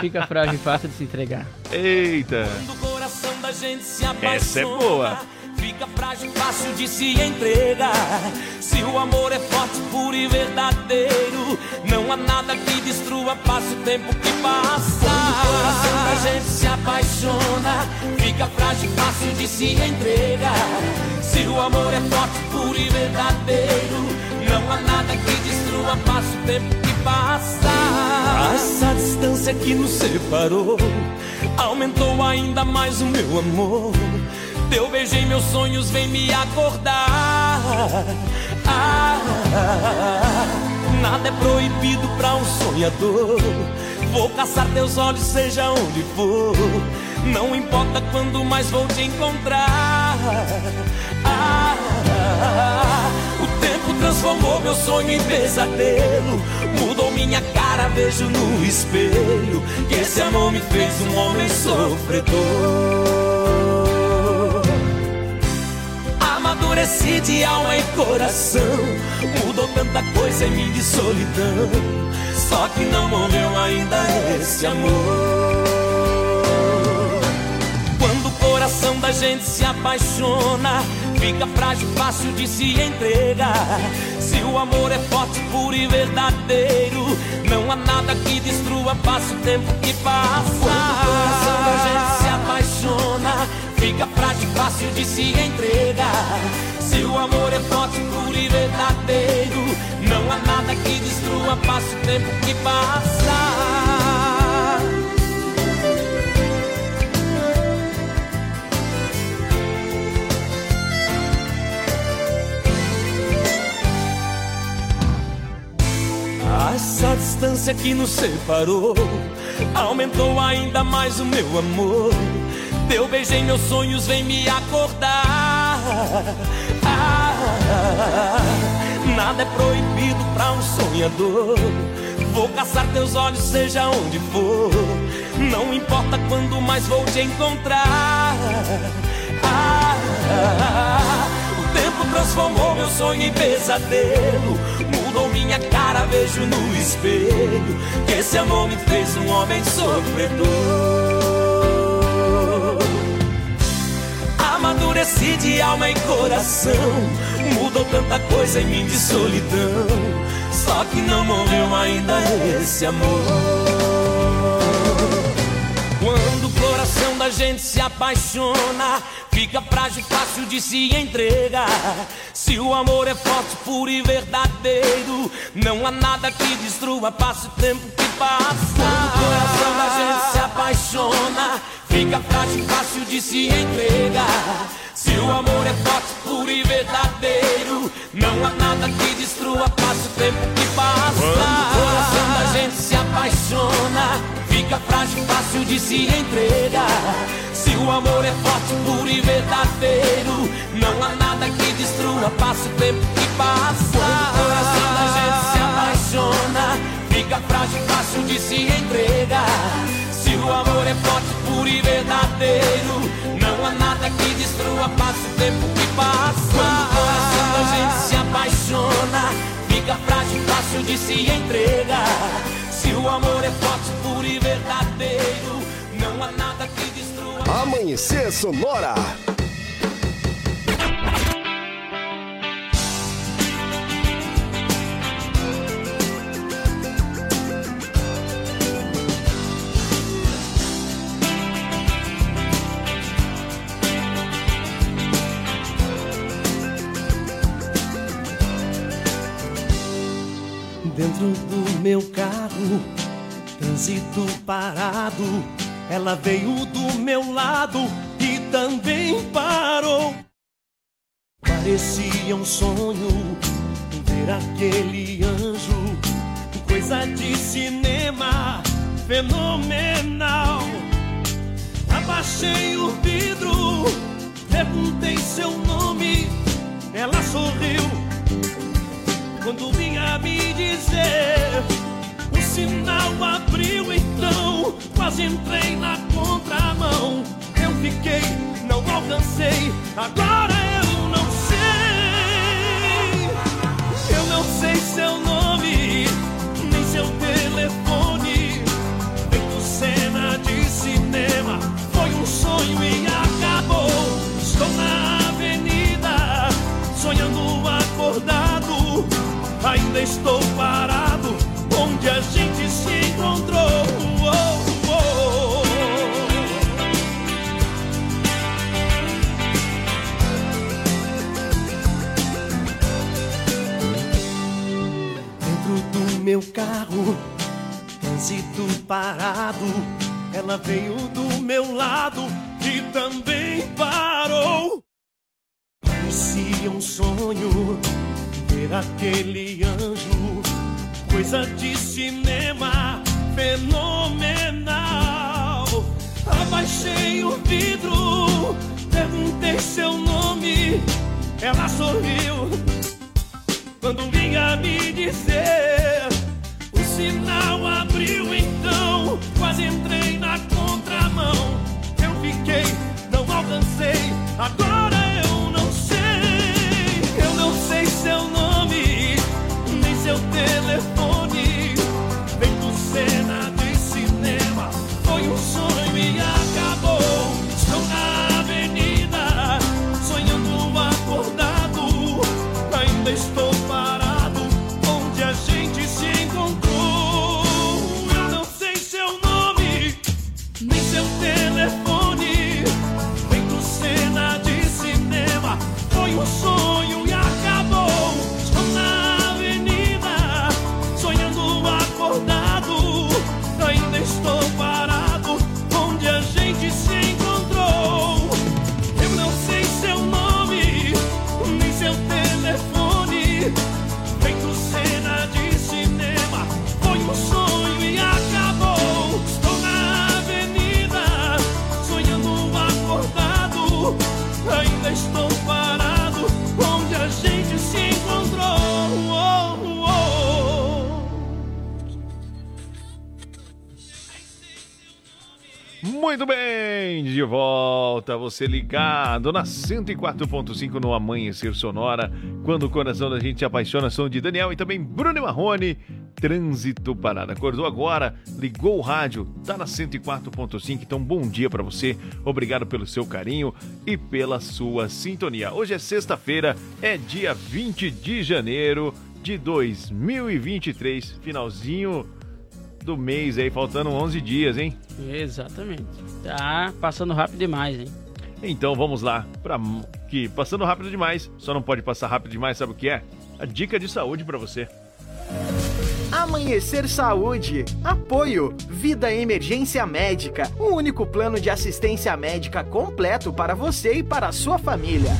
fica frágil e fácil de se entregar. Eita! Quando o coração da gente se apaixona, Essa é boa. Fica frágil e fácil de se entregar. Se o amor é forte, puro e verdadeiro, não há nada que destrua, passa o tempo que passa. Quando o coração da gente se apaixona, fica frágil e fácil de se entregar. Se o amor é forte, puro e verdadeiro, não há nada que destrua, passa o tempo que passa. Essa distância que nos separou aumentou ainda mais o meu amor. Teu beijo em meus sonhos vem me acordar. Ah, nada é proibido pra um sonhador. Vou caçar teus olhos, seja onde for. Não importa quando mais vou te encontrar. Ah, transformou meu sonho em pesadelo. Mudou minha cara, vejo no espelho. Que esse amor me fez um homem sofredor. Amadureci de alma e coração. Mudou tanta coisa em mim de solidão. Só que não morreu ainda esse amor. Coração da gente se apaixona, fica frágil, fácil de se entregar. Se o amor é forte, puro e verdadeiro, não há nada que destrua, passa o tempo que passa. Quando o coração da gente se apaixona, fica frágil, fácil de se entregar. Se o amor é forte, puro e verdadeiro, não há nada que destrua, passa o tempo que passa. Essa distância que nos separou aumentou ainda mais o meu amor. Teu beijo em meus sonhos vem me acordar. Ah, nada é proibido pra um sonhador. Vou caçar teus olhos, seja onde for. Não importa quando mais vou te encontrar. Ah, o tempo transformou meu sonho em pesadelo. Mudou minha cara, vejo no espelho. Que esse amor me fez um homem sofredor. Amadureci de alma e coração. Mudou tanta coisa em mim de solidão. Só que não morreu ainda esse amor. Quando o coração da gente se apaixona, fica frágil, fácil de se entregar. Se o amor é forte, puro e verdadeiro, não há nada que destrua, passa o tempo que passa. Quando o coração da gente se apaixona, fica frágil, fácil de se entregar. Se o amor é forte, puro e verdadeiro, não há nada que destrua, passa o tempo que passa. Quando o coração da gente se apaixona, fica frágil, fácil de se entregar. Se o amor é forte, puro e verdadeiro, não há nada que destrua, passa o tempo que passa. Quando o coração da gente se apaixona, fica frágil, fácil de se entregar. Se o amor é forte, puro e verdadeiro, não há nada que destrua, passa o tempo que passa. Quando o coração da gente se apaixona, fica frágil, fácil de se entregar. Se o amor é forte, puro e verdadeiro, não há nada que destrua. Amanhecer Sonora. Dentro do meu carro, trânsito parado. Ela veio do meu lado e também parou. Parecia um sonho ver aquele anjo, coisa de cinema fenomenal. Abaixei o vidro, perguntei seu nome, ela sorriu quando vinha me dizer. O sinal abriu então, quase entrei na contramão. Eu fiquei, não alcancei, agora eu não sei. Eu não sei seu nome, nem seu telefone. Feito cena de cinema, foi um sonho e acabou. ainda estou parado onde a gente se encontrou. Oh, oh. Dentro do meu carro, trânsito parado, ela veio do meu lado e também parou. Parecia um sonho aquele anjo, coisa de cinema fenomenal. Abaixei o vidro, perguntei seu nome, ela sorriu quando vinha me dizer. O sinal abriu então, quase entrei na contramão. Eu fiquei, não alcancei, agora Muito bem, de volta, você ligado na 104.5 no Amanhecer Sonora, quando o coração da gente se apaixona, som de Daniel e também Bruno Marrone, Trânsito Parada. Acordou agora, ligou o rádio, tá na 104.5, então bom dia pra você, obrigado pelo seu carinho e pela sua sintonia. Hoje é sexta-feira, é dia 20 de janeiro de 2023, finalzinho do mês aí, faltando 11 dias, hein? Exatamente. Tá passando rápido demais, hein? Então vamos lá, para que passando rápido demais, só não pode passar rápido demais, sabe o que é? A dica de saúde para você. Amanhecer Saúde. Apoio. Vida Emergência Médica. O único plano de assistência médica completo para você e para a sua família.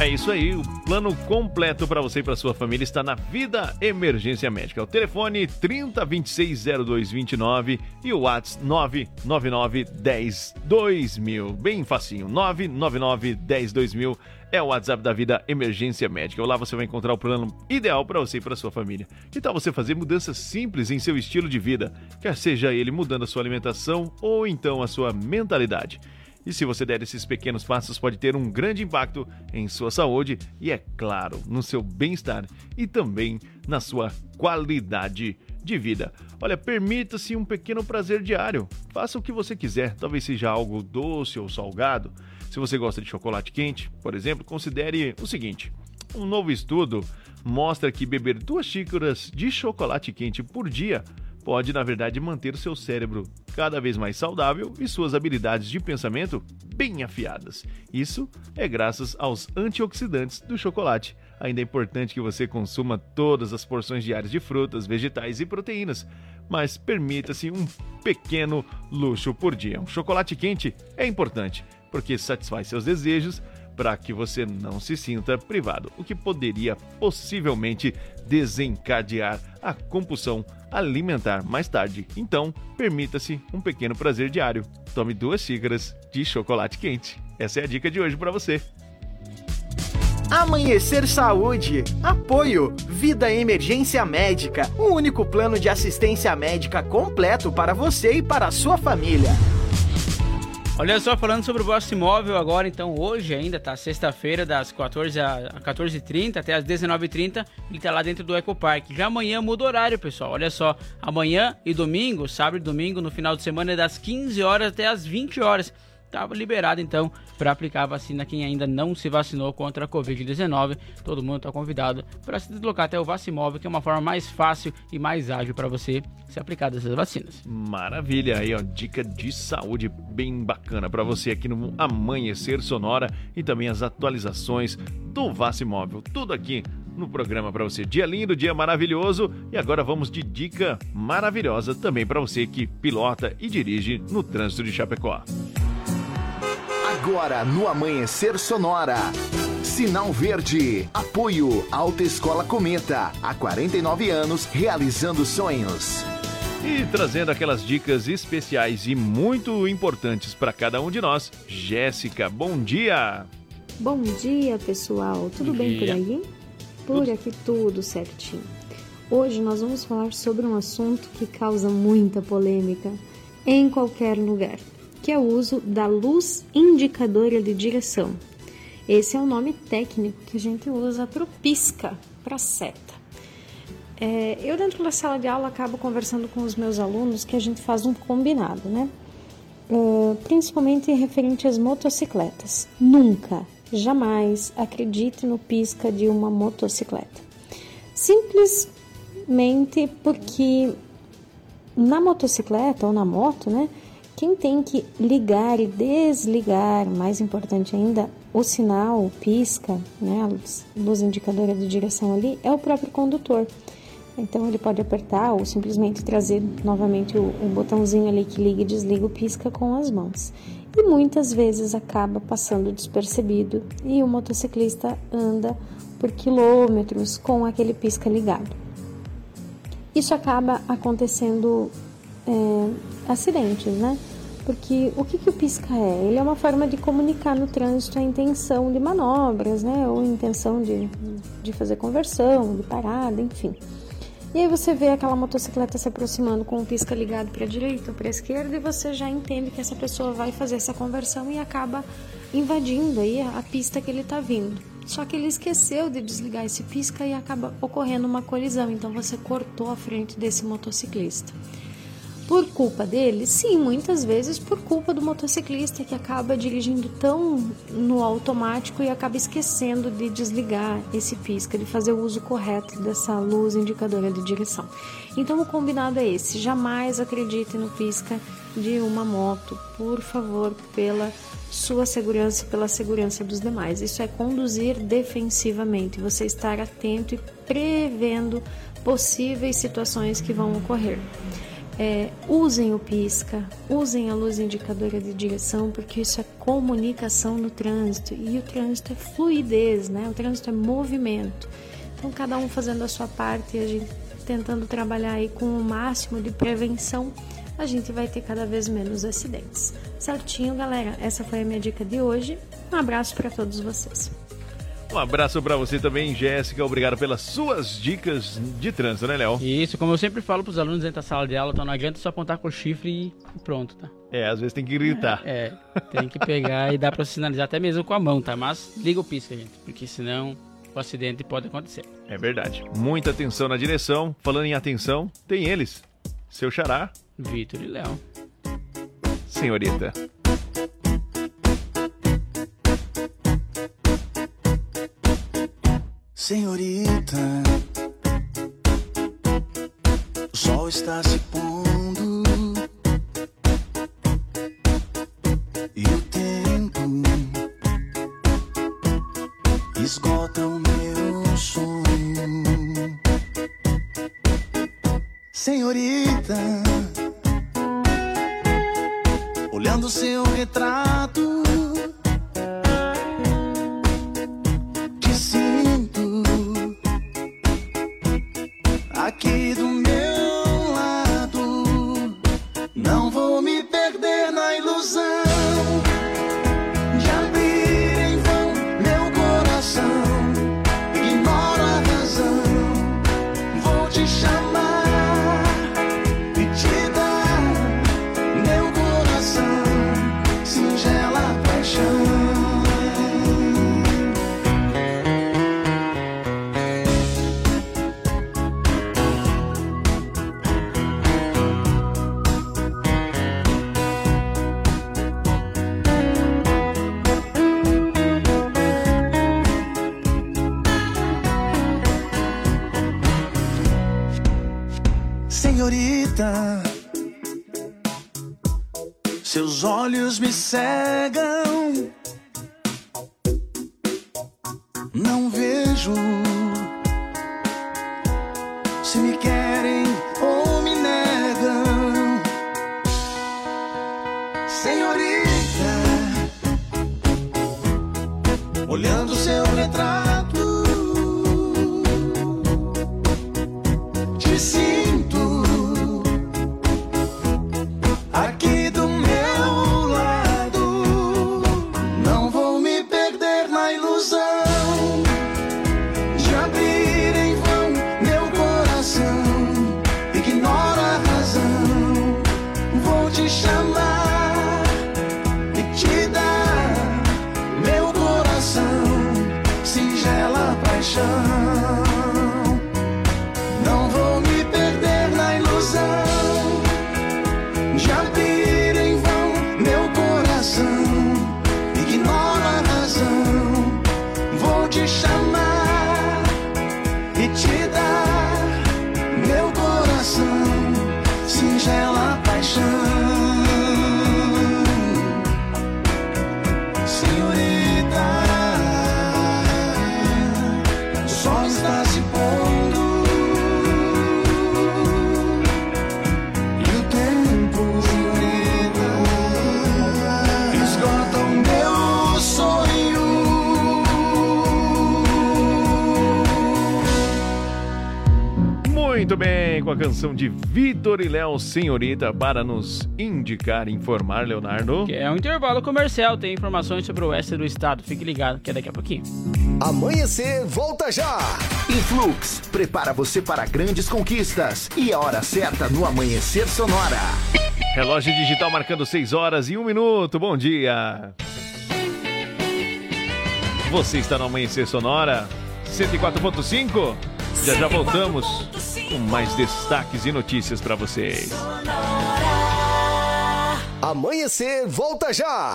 É isso aí, o plano completo para você e para sua família está na Vida Emergência Médica. O telefone 30260229 e o WhatsApp 999102000. Bem facinho, 999102000 é o WhatsApp da Vida Emergência Médica. Lá você vai encontrar o plano ideal para você e para sua família. Que tal você fazer mudanças simples em seu estilo de vida, quer seja ele mudando a sua alimentação ou então a sua mentalidade? E se você der esses pequenos passos, pode ter um grande impacto em sua saúde e, é claro, no seu bem-estar e também na sua qualidade de vida. Olha, permita-se um pequeno prazer diário. Faça o que você quiser, talvez seja algo doce ou salgado. Se você gosta de chocolate quente, por exemplo, considere o seguinte: um novo estudo mostra que beber duas xícaras de chocolate quente por dia pode, na verdade, manter seu cérebro cada vez mais saudável e suas habilidades de pensamento bem afiadas. Isso é graças aos antioxidantes do chocolate. Ainda é importante que você consuma todas as porções diárias de frutas, vegetais e proteínas, mas permita-se um pequeno luxo por dia. Um chocolate quente é importante porque satisfaz seus desejos para que você não se sinta privado, o que poderia possivelmente desencadear a compulsão alimentar mais tarde. Então, permita-se um pequeno prazer diário. Tome duas xícaras de chocolate quente. Essa é a dica de hoje para você. Amanhecer Saúde. Apoio. Vida Emergência Médica. O único plano de assistência médica completo para você e para a sua família. Olha só, falando sobre o Boss Imóvel agora, então hoje ainda, tá? Sexta-feira, das 14 a 14h30 até as 19h30, ele tá lá dentro do Ecopark. Já amanhã muda o horário, pessoal. Olha só, amanhã e domingo, sábado e domingo, no final de semana, é das 15 horas até as 20 horas. Tava liberado então para aplicar a vacina quem ainda não se vacinou contra a Covid-19. Todo mundo está convidado para se deslocar até o Vacimóvel, que é uma forma mais fácil e mais ágil para você se aplicar dessas vacinas. Maravilha, aí ó, dica de saúde bem bacana para você aqui no Amanhecer Sonora e também as atualizações do Vacimóvel. Tudo aqui no programa para você. Dia lindo, dia maravilhoso e agora vamos de dica maravilhosa também para você que pilota e dirige no trânsito de Chapecó. Agora no Amanhecer Sonora. Sinal Verde. Apoio Alta Escola Cometa. Há 49 anos realizando sonhos. E trazendo aquelas dicas especiais e muito importantes para cada um de nós, Jéssica, bom dia! Bom dia, pessoal. Tudo Bom bem por aí? Por aqui tudo certinho. Hoje nós vamos falar sobre um assunto que causa muita polêmica em qualquer lugar, que é o uso da luz indicadora de direção. Esse é o nome técnico que a gente usa para o pisca, para seta. É, eu dentro da sala de aula acabo conversando com os meus alunos que a gente faz um combinado, né? É, principalmente referente às motocicletas. Nunca, jamais acredite no pisca de uma motocicleta. Simplesmente porque na motocicleta ou na moto, né? Quem tem que ligar e desligar, mais importante ainda, o sinal, o pisca, né? A luz, luz indicadora de direção ali, é o próprio condutor. Então ele pode apertar ou simplesmente trazer novamente o, o botãozinho ali que liga e desliga o pisca com as mãos. E muitas vezes acaba passando despercebido e o motociclista anda por quilômetros com aquele pisca ligado. Isso acaba acontecendo é, acidentes, né? Porque o que, que o pisca é? Ele é uma forma de comunicar no trânsito a intenção de manobras, né? Ou intenção de, de fazer conversão, de parada, enfim. E aí você vê aquela motocicleta se aproximando com o pisca ligado para a direita ou para a esquerda e você já entende que essa pessoa vai fazer essa conversão e acaba invadindo aí a pista que ele está vindo. Só que ele esqueceu de desligar esse pisca e acaba ocorrendo uma colisão, então você cortou a frente desse motociclista. Por culpa dele? Sim, muitas vezes por culpa do motociclista que acaba dirigindo tão no automático e acaba esquecendo de desligar esse pisca, de fazer o uso correto dessa luz indicadora de direção. Então o combinado é esse: jamais acredite no pisca de uma moto, por favor, pela sua segurança e pela segurança dos demais. Isso é conduzir defensivamente, você estar atento e prevendo possíveis situações que vão ocorrer. É, usem o pisca, usem a luz indicadora de direção, porque isso é comunicação no trânsito e o trânsito é fluidez, né? O trânsito é movimento. Então, cada um fazendo a sua parte e a gente tentando trabalhar aí com o máximo de prevenção, a gente vai ter cada vez menos acidentes. Certinho, galera? Essa foi a minha dica de hoje. Um abraço para todos vocês. Um abraço para você também, Jéssica. Obrigado pelas suas dicas de trânsito, né, Léo? Isso, como eu sempre falo pros alunos dentro da sala de aula, então não adianta só apontar com o chifre e pronto, tá? É, às vezes tem que gritar. É, tem que pegar e dá pra sinalizar até mesmo com a mão, tá? Mas liga o pisca, gente, porque senão o acidente pode acontecer. É verdade. Muita atenção na direção. Falando em atenção, tem eles. Seu xará. Vitor e Léo. Senhorita. Senhorita, o sol está se pondo canção de Vitor e Léo Senhorita para nos indicar e informar, Leonardo. Que é um intervalo comercial, tem informações sobre o oeste do estado. Fique ligado que é daqui a pouquinho. Amanhecer, volta já! Influx, prepara você para grandes conquistas. E a hora certa no Amanhecer Sonora. Relógio digital marcando 6 horas e 1 minuto. Bom dia. Você está no Amanhecer Sonora 104.5. Já já voltamos com mais destaques e notícias para vocês. Amanhecer, volta já!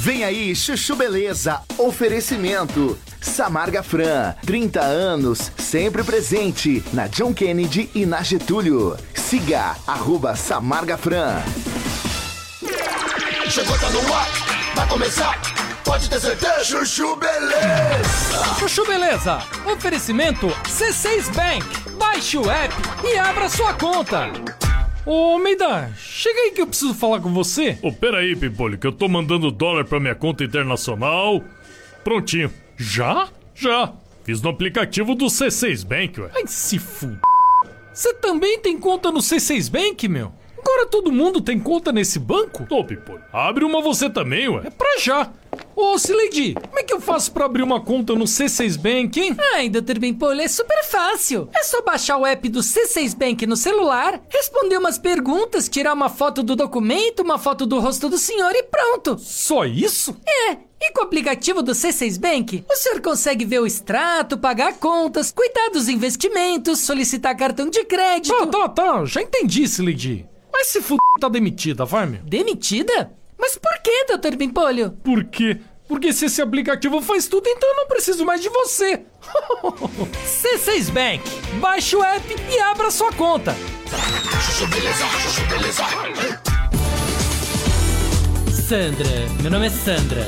Vem aí, Chuchu Beleza. Oferecimento. Samarga Fran, 30 anos, sempre presente na John Kennedy e na Getúlio. Siga, arroba Samarga Fran. Chegou, tá no ar, vai começar, pode ter certeza. Chuchu Beleza. Chuchu Beleza, oferecimento C6 Bank. Baixe o app e abra sua conta. Ô, Meida, chega aí que eu preciso falar com você. Ô, peraí, Pipolho, que eu tô mandando dólar pra minha conta internacional. Prontinho. Já? Já. Fiz no aplicativo do C6 Bank, ué. Ai, se fuder. Você também tem conta no C6 Bank, meu? Agora todo mundo tem conta nesse banco? Ô, Pipolho, abre uma você também, ué. É pra já. Ô, Sileidi, como é que eu faço pra abrir uma conta no C6 Bank, hein? Ai, Dr. Bimpolho, é super fácil. É só baixar o app do C6 Bank no celular, responder umas perguntas, tirar uma foto do documento, uma foto do rosto do senhor e pronto. Só isso? É. E com o aplicativo do C6 Bank, o senhor consegue ver o extrato, pagar contas, cuidar dos investimentos, solicitar cartão de crédito. Tá, tá, tá. Já entendi, Sileidi. Mas se f... tá demitida, vai, meu. Demitida? Mas por que, Dr. Bimpolho? Por quê? Porque se esse aplicativo faz tudo, então eu não preciso mais de você. C6 Bank. Baixe o app e abra sua conta. Sandra, meu nome é Sandra.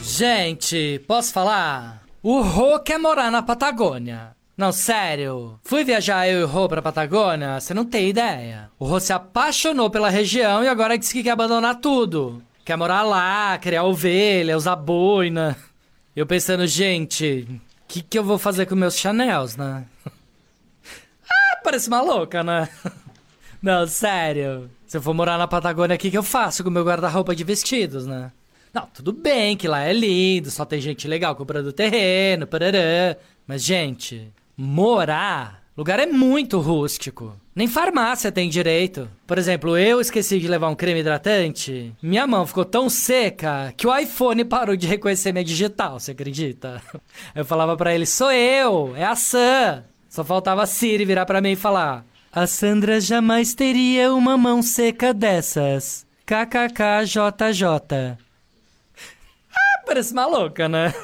Gente, posso falar? O Rô quer morar na Patagônia. Não, sério. Fui viajar eu e o Rô pra Patagônia, você não tem ideia. O Rô se apaixonou pela região e agora disse que quer abandonar tudo. Quer morar lá, criar ovelha, usar boina. Eu pensando, gente, o que, que eu vou fazer com meus Chanels, né? ah, parece uma louca, né? Não, sério. Se eu for morar na Patagônia, o que, que eu faço com meu guarda-roupa de vestidos, né? Não, tudo bem que lá é lindo, só tem gente legal comprando terreno, parará. Mas, gente, morar. Lugar é muito rústico. Nem farmácia tem direito. Por exemplo, eu esqueci de levar um creme hidratante. Minha mão ficou tão seca que o iPhone parou de reconhecer minha digital, você acredita? Eu falava para ele: sou eu, é a Sam. Só faltava a Siri virar para mim e falar: A Sandra jamais teria uma mão seca dessas. KKKJJ. Ah, parece maluca, né?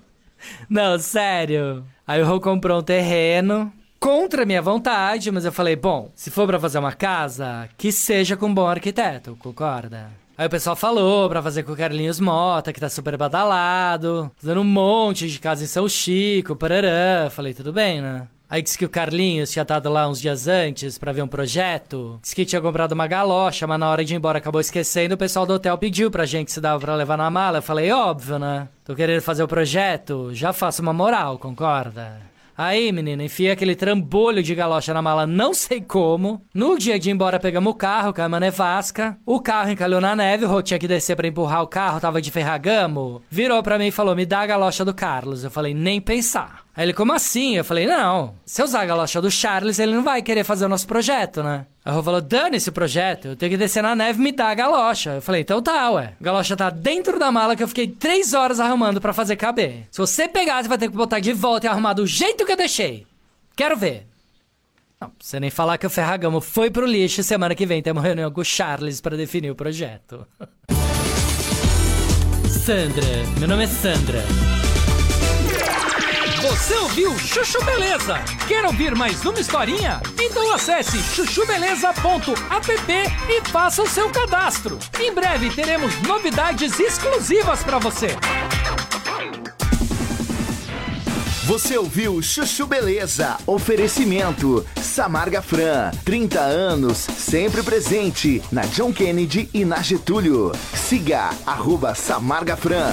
Não, sério. Aí o Rô comprou um terreno contra minha vontade, mas eu falei, bom, se for pra fazer uma casa, que seja com um bom arquiteto, concorda? Aí o pessoal falou pra fazer com o Carlinhos Mota, que tá super badalado, dando um monte de casa em São Chico, parará. Falei, tudo bem, né? Aí disse que o Carlinhos tinha estado lá uns dias antes pra ver um projeto. Disse que tinha comprado uma galocha, mas na hora de ir embora acabou esquecendo. O pessoal do hotel pediu pra gente se dava pra levar na mala. Eu falei, óbvio, né? Tô querendo fazer o projeto, já faço uma moral, concorda? Aí, menina, enfia aquele trambolho de galocha na mala, não sei como. No dia de ir embora, pegamos o carro, caiu uma nevasca. O carro encalhou na neve, o Rô tinha que descer pra empurrar o carro, tava de ferragamo. Virou pra mim e falou: Me dá a galocha do Carlos. Eu falei: Nem pensar. Aí ele, como assim? Eu falei, não, se eu usar a galocha do Charles, ele não vai querer fazer o nosso projeto, né? Aí Rô falou, dane esse projeto, eu tenho que descer na neve e me dar a galocha. Eu falei, então tá, ué. A galocha tá dentro da mala que eu fiquei três horas arrumando pra fazer caber. Se você pegar, você vai ter que botar de volta e arrumar do jeito que eu deixei. Quero ver. Não, você nem falar que o Ferragamo foi pro lixo semana que vem temos reunião com o Charles pra definir o projeto. Sandra, meu nome é Sandra. Você ouviu Chuchu Beleza? Quer ouvir mais uma historinha? Então acesse chuchubeleza.app e faça o seu cadastro. Em breve teremos novidades exclusivas para você. Você ouviu Chuchu Beleza? Oferecimento Samarga Fran, 30 anos, sempre presente na John Kennedy e na Getúlio. Siga arroba Samarga Fran.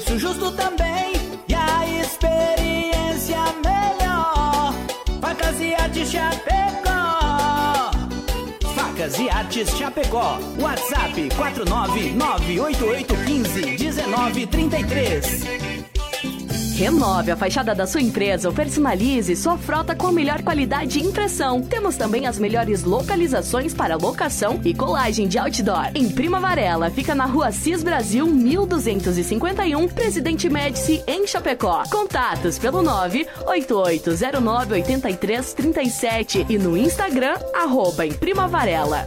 preço justo também e a experiência melhor. Facas e arte Chapecó. Facas e artes Chapecó. WhatsApp 49988151933. Renove a fachada da sua empresa ou personalize sua frota com a melhor qualidade de impressão. Temos também as melhores localizações para locação e colagem de outdoor. Em Prima Varela, fica na rua Cis Brasil 1251, Presidente Médici, em Chapecó. Contatos pelo 988098337 e no Instagram, arroba em Prima Varela.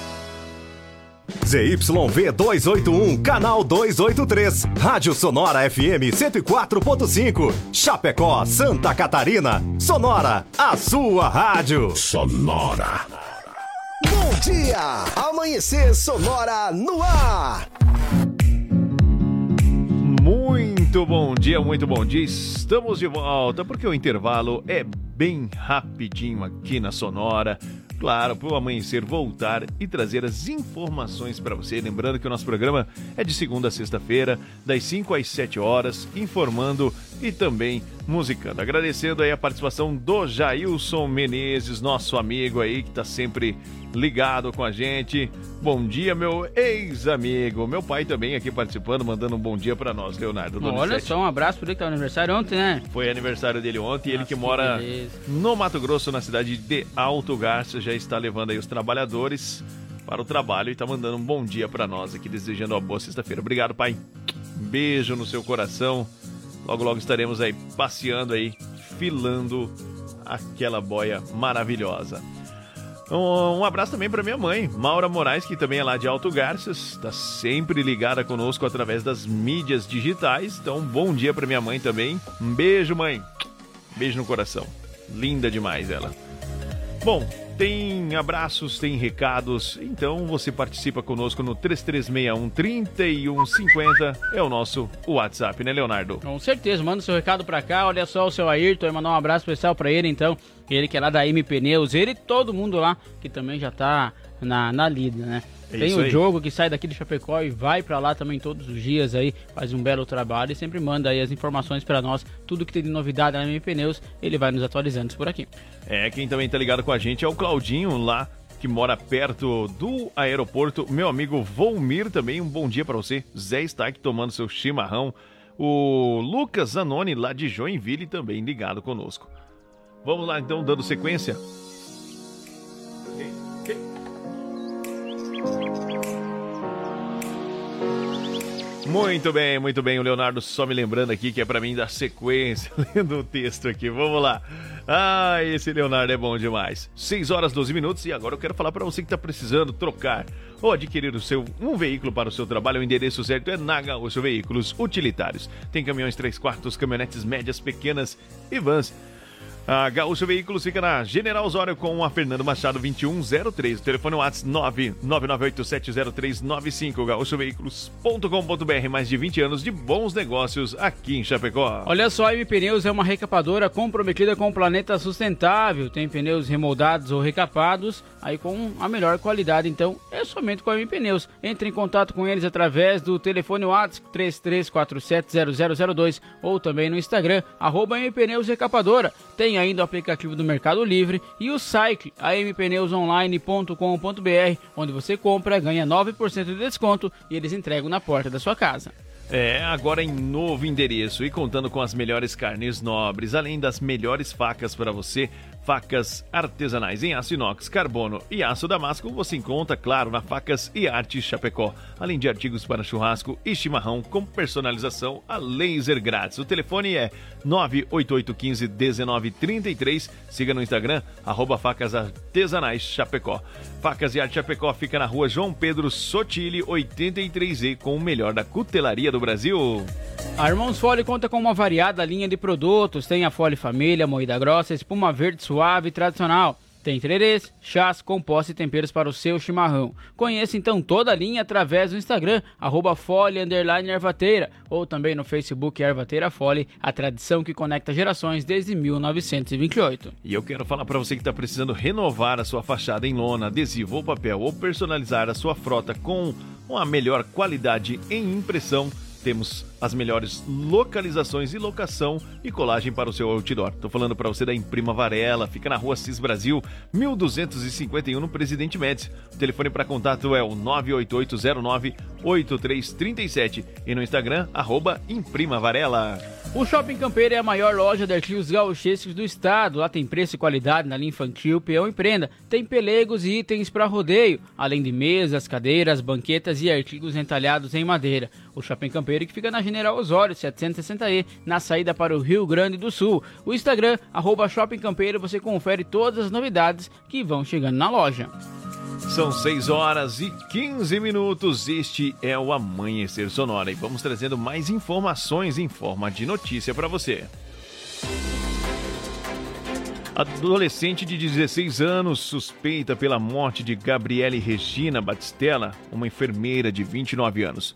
ZYV 281, canal 283. Rádio Sonora FM 104.5. Chapecó, Santa Catarina. Sonora, a sua rádio. Sonora. Bom dia! Amanhecer Sonora no ar! Muito bom dia, muito bom dia. Estamos de volta porque o intervalo é bem rapidinho aqui na Sonora. Claro, para o amanhecer voltar e trazer as informações para você. Lembrando que o nosso programa é de segunda a sexta-feira, das 5 às 7 horas, informando e também musicando. Agradecendo aí a participação do Jailson Menezes, nosso amigo aí que tá sempre ligado com a gente. Bom dia, meu ex-amigo. Meu pai também aqui participando, mandando um bom dia para nós, Leonardo. Olha só, um abraço por ele que tá aniversário ontem, né? Foi aniversário dele ontem, ele que mora beleza. no Mato Grosso, na cidade de Alto Garça, já está levando aí os trabalhadores para o trabalho e está mandando um bom dia para nós aqui, desejando uma boa sexta-feira. Obrigado, pai. Beijo no seu coração. Logo, logo estaremos aí passeando aí, filando aquela boia maravilhosa. Um, um abraço também para minha mãe, Maura Moraes, que também é lá de Alto Garças, está sempre ligada conosco através das mídias digitais. Então, bom dia para minha mãe também. Um beijo, mãe. Beijo no coração. Linda demais ela. Bom, tem abraços, tem recados, então você participa conosco no 3361 3150, é o nosso WhatsApp, né, Leonardo? Com certeza, manda seu recado pra cá. Olha só o seu Ayrton, vai mandar um abraço especial pra ele, então. Ele que é lá da M Pneus, ele e todo mundo lá que também já tá na, na lida, né? É Tem o aí. jogo que sai daqui de Chapecó e vai pra lá também todos os dias aí, faz um belo trabalho e sempre manda aí as informações pra nós, tudo que tem de novidade na M Pneus, ele vai nos atualizando por aqui. É, quem também tá ligado com a gente é o Claudinho lá, que mora perto do aeroporto. Meu amigo Volmir também, um bom dia pra você. Zé está aqui tomando seu chimarrão. O Lucas Zanoni lá de Joinville também ligado conosco. Vamos lá então, dando sequência. Muito bem, muito bem. O Leonardo só me lembrando aqui que é pra mim dar sequência, lendo o texto aqui. Vamos lá. Ah, esse Leonardo é bom demais. 6 horas 12 minutos e agora eu quero falar pra você que tá precisando trocar ou adquirir o seu um veículo para o seu trabalho. O endereço certo é Naga os Veículos Utilitários. Tem caminhões 3 quartos, caminhonetes médias, pequenas e vans. A Gaúcho Veículos fica na General Osório com a Fernando Machado 2103. O telefone é WhatsApp 999870395. gaúchoveículos.com.br. Mais de 20 anos de bons negócios aqui em Chapecó. Olha só, a M Pneus é uma recapadora comprometida com o planeta sustentável. Tem pneus remoldados ou recapados, aí com a melhor qualidade. Então, é somente com a M Pneus. Entre em contato com eles através do telefone WhatsApp 33470002 ou também no Instagram, arroba Pneus Recapadora. Tem ainda o aplicativo do Mercado Livre e o site ampneusonline.com.br, onde você compra, ganha 9% de desconto e eles entregam na porta da sua casa. É, agora em novo endereço e contando com as melhores carnes nobres, além das melhores facas para você, facas artesanais em aço inox, carbono e aço damasco, você encontra, claro, na Facas e Arte Chapecó, além de artigos para churrasco e chimarrão com personalização a laser grátis. O telefone é 988151933, siga no Instagram, arroba Facas Artesanais Chapecó. Facas e Arte Chapecó fica na rua João Pedro Sotile, 83E, com o melhor da cutelaria do Brasil. A Irmãos Fole conta com uma variada linha de produtos. Tem a Fole Família, moída grossa, espuma verde suave e tradicional. Tem tererês, chás, compostos e temperos para o seu chimarrão. Conheça então toda a linha através do Instagram, arroba Ervateira, ou também no Facebook Ervateira Fole, a tradição que conecta gerações desde 1928. E eu quero falar para você que está precisando renovar a sua fachada em lona, adesivo ou papel, ou personalizar a sua frota com uma melhor qualidade em impressão. Temos as melhores localizações e locação e colagem para o seu outdoor. Tô falando para você da Imprima Varela, fica na rua Cis Brasil, 1251 no Presidente Médici. O telefone para contato é o 988098337 e no Instagram, arroba Imprima Varela. O Shopping Campeiro é a maior loja de artigos gauchescos do estado. Lá tem preço e qualidade na linha infantil, peão e prenda. Tem pelegos e itens para rodeio, além de mesas, cadeiras, banquetas e artigos entalhados em madeira. O Shopping Campeiro que fica na General Osório, 760E, na saída para o Rio Grande do Sul. O Instagram, arroba Shopping Campeiro, você confere todas as novidades que vão chegando na loja. São 6 horas e 15 minutos. Este é o Amanhecer Sonora e vamos trazendo mais informações em forma de notícia para você. Adolescente de 16 anos suspeita pela morte de Gabriele Regina Batistella, uma enfermeira de 29 anos.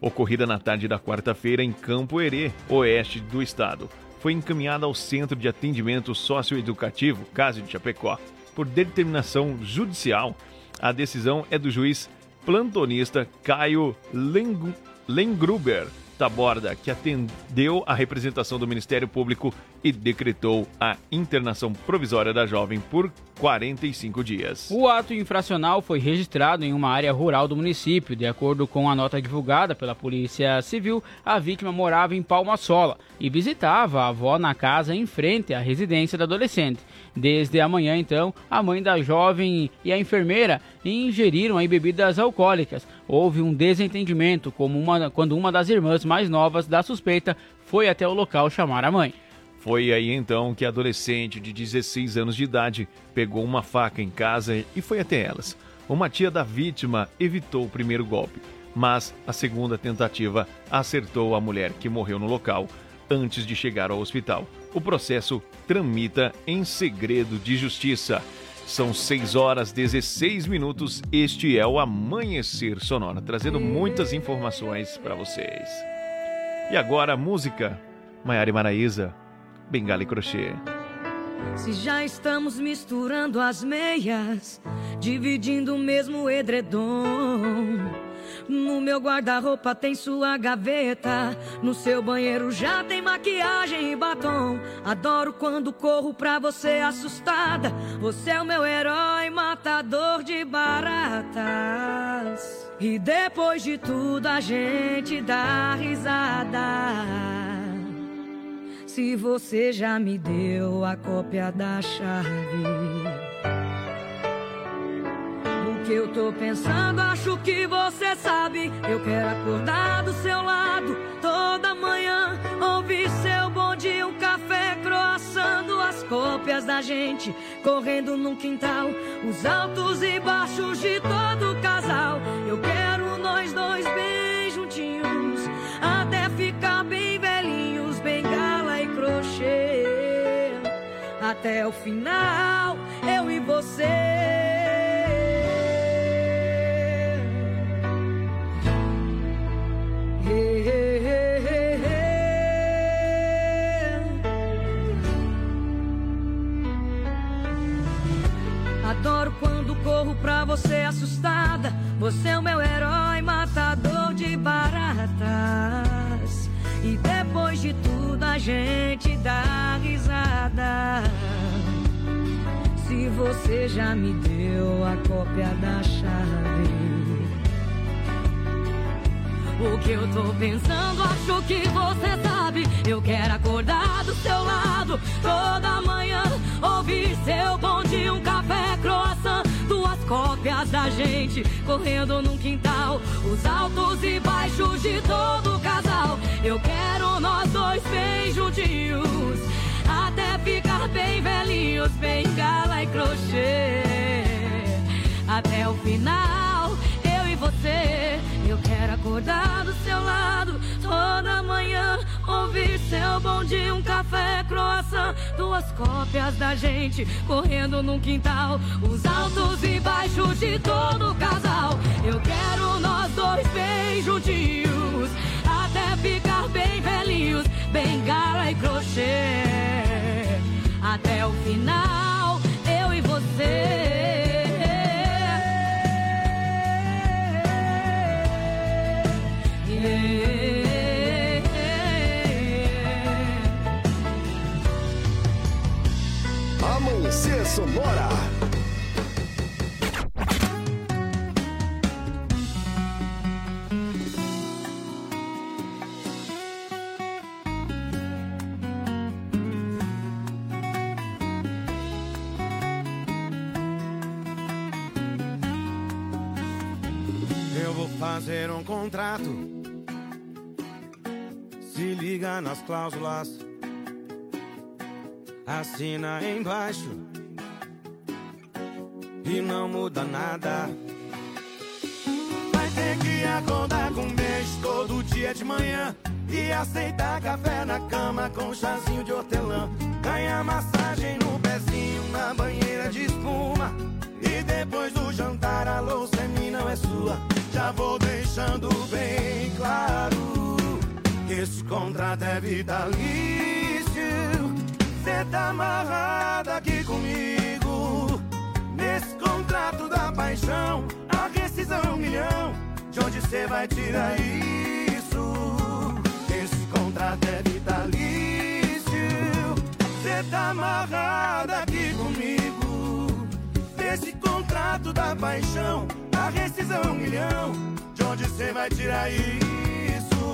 Ocorrida na tarde da quarta-feira em Campo Herê, oeste do estado. Foi encaminhada ao Centro de Atendimento Socioeducativo, Caso de Chapecó. Por determinação judicial, a decisão é do juiz plantonista Caio Leng- Lengruber, Taborda, que atendeu a representação do Ministério Público e decretou a internação provisória da jovem por 45 dias. O ato infracional foi registrado em uma área rural do município. De acordo com a nota divulgada pela Polícia Civil, a vítima morava em Palma-Sola e visitava a avó na casa em frente à residência da adolescente. Desde a manhã, então, a mãe da jovem e a enfermeira ingeriram bebidas alcoólicas. Houve um desentendimento uma, quando uma das irmãs mais novas da suspeita foi até o local chamar a mãe. Foi aí então que a adolescente de 16 anos de idade pegou uma faca em casa e foi até elas. Uma tia da vítima evitou o primeiro golpe, mas a segunda tentativa acertou a mulher que morreu no local antes de chegar ao hospital. O processo tramita em segredo de justiça. São 6 horas 16 minutos. Este é o Amanhecer Sonora, trazendo muitas informações para vocês. E agora a música Maiara Maraísa, Bengala e Crochê. Se já estamos misturando as meias, dividindo o mesmo edredom. No meu guarda-roupa tem sua gaveta. No seu banheiro já tem maquiagem e batom. Adoro quando corro pra você assustada. Você é o meu herói, matador de baratas. E depois de tudo a gente dá risada. Se você já me deu a cópia da chave. Que eu tô pensando, acho que você sabe. Eu quero acordar do seu lado toda manhã. Ouvir seu bonde, um café, croaçando as cópias da gente. Correndo num quintal, os altos e baixos de todo casal. Eu quero nós dois bem juntinhos, até ficar bem velhinhos, bengala e crochê. Até o final, eu e você. Corro pra você assustada. Você é o meu herói, matador de baratas. E depois de tudo a gente dá risada. Se você já me deu a cópia da chave. O que eu tô pensando, acho que você sabe. Eu quero acordar do seu lado toda manhã. Ouvir seu bonde, um café, croissant. Duas cópias da gente correndo num quintal. Os altos e baixos de todo casal. Eu quero nós dois bem juntinhos. Até ficar bem velhinhos, bengala e crochê. Até o final, você. Eu quero acordar do seu lado toda manhã, ouvir seu bom dia, um café, croissant, duas cópias da gente correndo num quintal, os altos e baixos de todo casal. Eu quero nós dois bem juntinhos, até ficar bem velhinhos, bengala e crochê. Até o final, eu e você. Amanhecer Sonora. Eu vou fazer um contrato. Se liga nas cláusulas. Assina embaixo. E não muda nada. Vai ter que acordar com beijo todo dia de manhã. E aceitar café na cama com chazinho de hortelã. Ganhar massagem no pezinho na banheira de espuma. E depois do jantar a louça minha, não é sua. Já vou deixando bem claro. Esse contrato é vitalício. Você tá amarrada aqui comigo. Nesse contrato da paixão A rescisão é um milhão. De onde cê vai tirar isso? Esse contrato é vitalício. Cê tá amarrada aqui comigo. Nesse contrato da paixão A rescisão é um milhão. De onde cê vai tirar isso?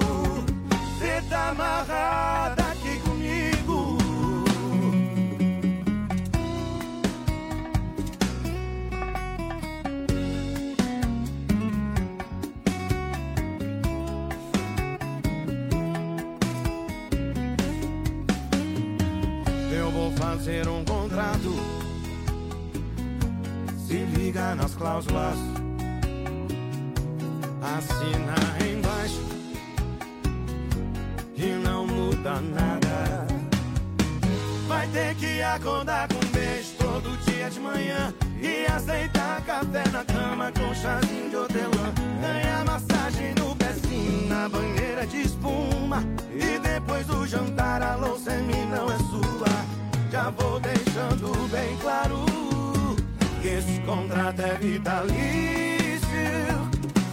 Cê tá amarrada aqui fazer um contrato. Se liga nas cláusulas. Assina embaixo. E não muda nada. Vai ter que acordar com um beijo todo dia de manhã. E aceitar café na cama com chazinho de hortelã. Ganhar massagem no pezinho na banheira de espuma. E depois do jantar a louça em mim não é sua. Já vou deixando bem claro que esse contrato é vitalício.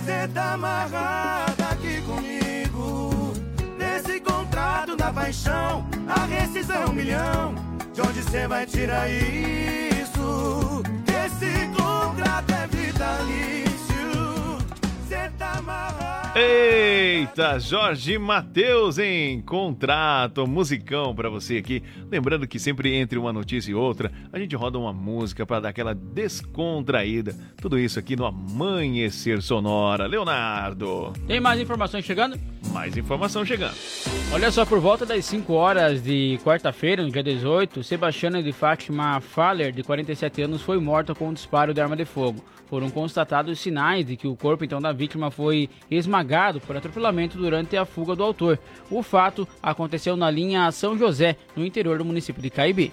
Cê tá amarrada aqui comigo. Nesse contrato da paixão, a rescisão é um milhão. De onde cê vai tirar isso? Eita, Jorge Matheus em contrato, musicão pra você aqui. Lembrando que sempre entre uma notícia e outra, a gente roda uma música pra dar aquela descontraída. Tudo isso aqui no Amanhecer Sonora. Leonardo. Tem mais informações chegando? Mais informação chegando. Olha só, por volta das 5 horas de quarta-feira, no dia 18, Sebastiana de Fátima Faller, de 47 anos, foi morta com um disparo de arma de fogo. Foram constatados sinais de que o corpo então da vítima foi esmagado por atropelamento durante a fuga do autor. O fato aconteceu na linha São José, no interior do município de Caibi.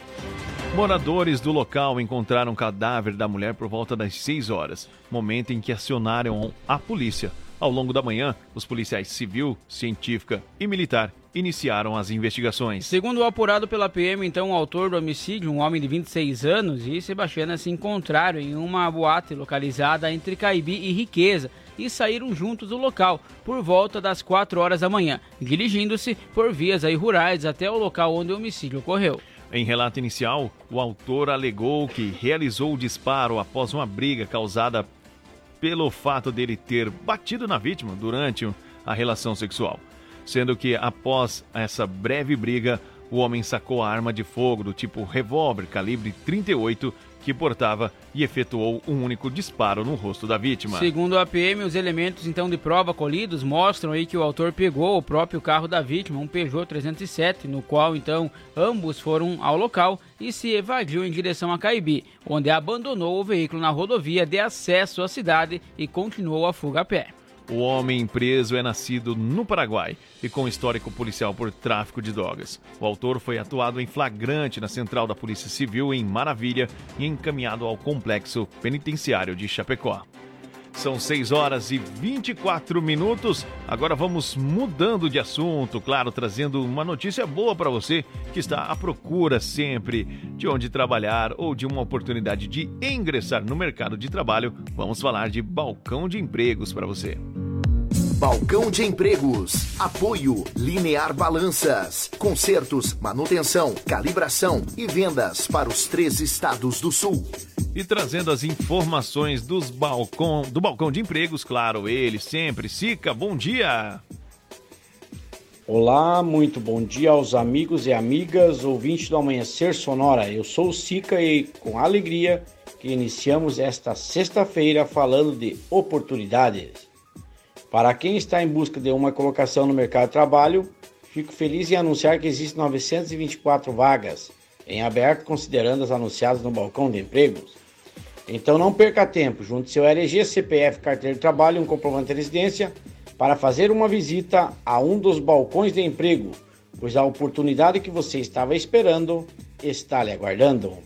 Moradores do local encontraram o cadáver da mulher por volta das 6 horas, momento em que acionaram a polícia. Ao longo da manhã, os policiais civil, científica e militar iniciaram as investigações. Segundo o apurado pela PM, então, o autor do homicídio, um homem de 26 anos, e Sebastiana se encontraram em uma boate localizada entre Caibi e Riqueza e saíram juntos do local por volta das 4 horas da manhã, dirigindo-se por vias aí rurais até o local onde o homicídio ocorreu. Em relato inicial, o autor alegou que realizou o disparo após uma briga causada pelo fato dele ter batido na vítima durante a relação sexual. Sendo que após essa breve briga, o homem sacou a arma de fogo do tipo revólver calibre 38 que portava e efetuou um único disparo no rosto da vítima. Segundo a PM, os elementos então de prova colhidos mostram aí que o autor pegou o próprio carro da vítima, um Peugeot 307, no qual então ambos foram ao local e se evadiu em direção a Caibi, onde abandonou o veículo na rodovia de acesso à cidade e continuou a fuga a pé. O homem preso é nascido no Paraguai e com histórico policial por tráfico de drogas. O autor foi atuado em flagrante na central da Polícia Civil em Maravilha e encaminhado ao complexo penitenciário de Chapecó. São 6 horas e 24 minutos. Agora vamos mudando de assunto, claro, trazendo uma notícia boa para você que está à procura sempre de onde trabalhar ou de uma oportunidade de ingressar no mercado de trabalho. Vamos falar de balcão de empregos para você. Balcão de Empregos. Apoio Linear Balanças. Consertos, manutenção, calibração e vendas para os três estados do sul. E trazendo as informações dos balcão, do balcão de empregos, claro, ele sempre. Sica, bom dia! Olá, muito bom dia aos amigos e amigas ouvintes do Amanhecer Sonora. Eu sou o Sica e com alegria que iniciamos esta sexta-feira falando de oportunidades. Para quem está em busca de uma colocação no mercado de trabalho, fico feliz em anunciar que existem 924 vagas em aberto, considerando as anunciadas no balcão de empregos. Então não perca tempo, junte seu RG, CPF, carteira de trabalho e um comprovante de residência para fazer uma visita a um dos balcões de emprego, pois a oportunidade que você estava esperando está lhe aguardando.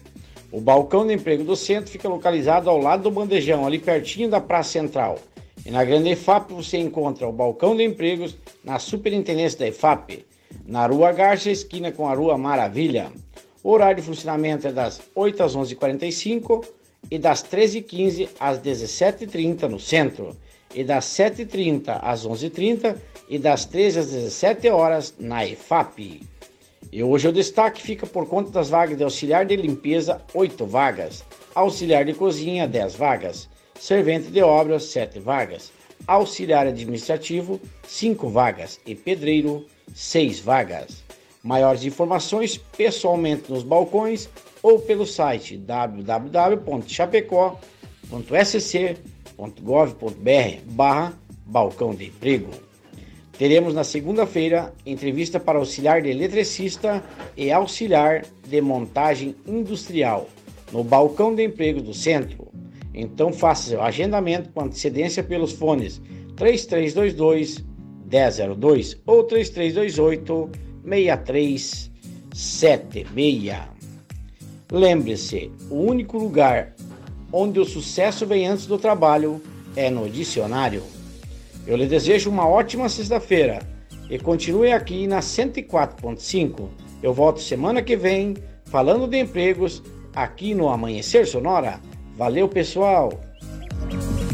O balcão de emprego do centro fica localizado ao lado do bandejão, ali pertinho da Praça Central. E na Grande EFAP você encontra o balcão de empregos na Superintendência da EFAP, na Rua Garça, esquina com a Rua Maravilha. O horário de funcionamento é das 8 às 11h45 e das 13h15 às 17h30 no centro, e das 7h30 às 11h30 e das 13 às 17 horas na EFAP. E hoje o destaque fica por conta das vagas de auxiliar de limpeza, 8 vagas, auxiliar de cozinha, 10 vagas, servente de obras, 7 vagas, auxiliar administrativo, 5 vagas. E pedreiro, 6 vagas. Maiores informações pessoalmente nos balcões ou pelo site www.chapecó.sc.gov.br barra balcão de emprego. Teremos na segunda-feira entrevista para auxiliar de eletricista e auxiliar de montagem industrial no balcão de emprego do centro. Então faça seu agendamento com antecedência pelos fones 3322 1002 ou 3328 6376. Lembre-se, o único lugar onde o sucesso vem antes do trabalho é no dicionário. Eu lhe desejo uma ótima sexta-feira e continue aqui na 104.5. Eu volto semana que vem falando de empregos aqui no Amanhecer Sonora. Valeu, pessoal!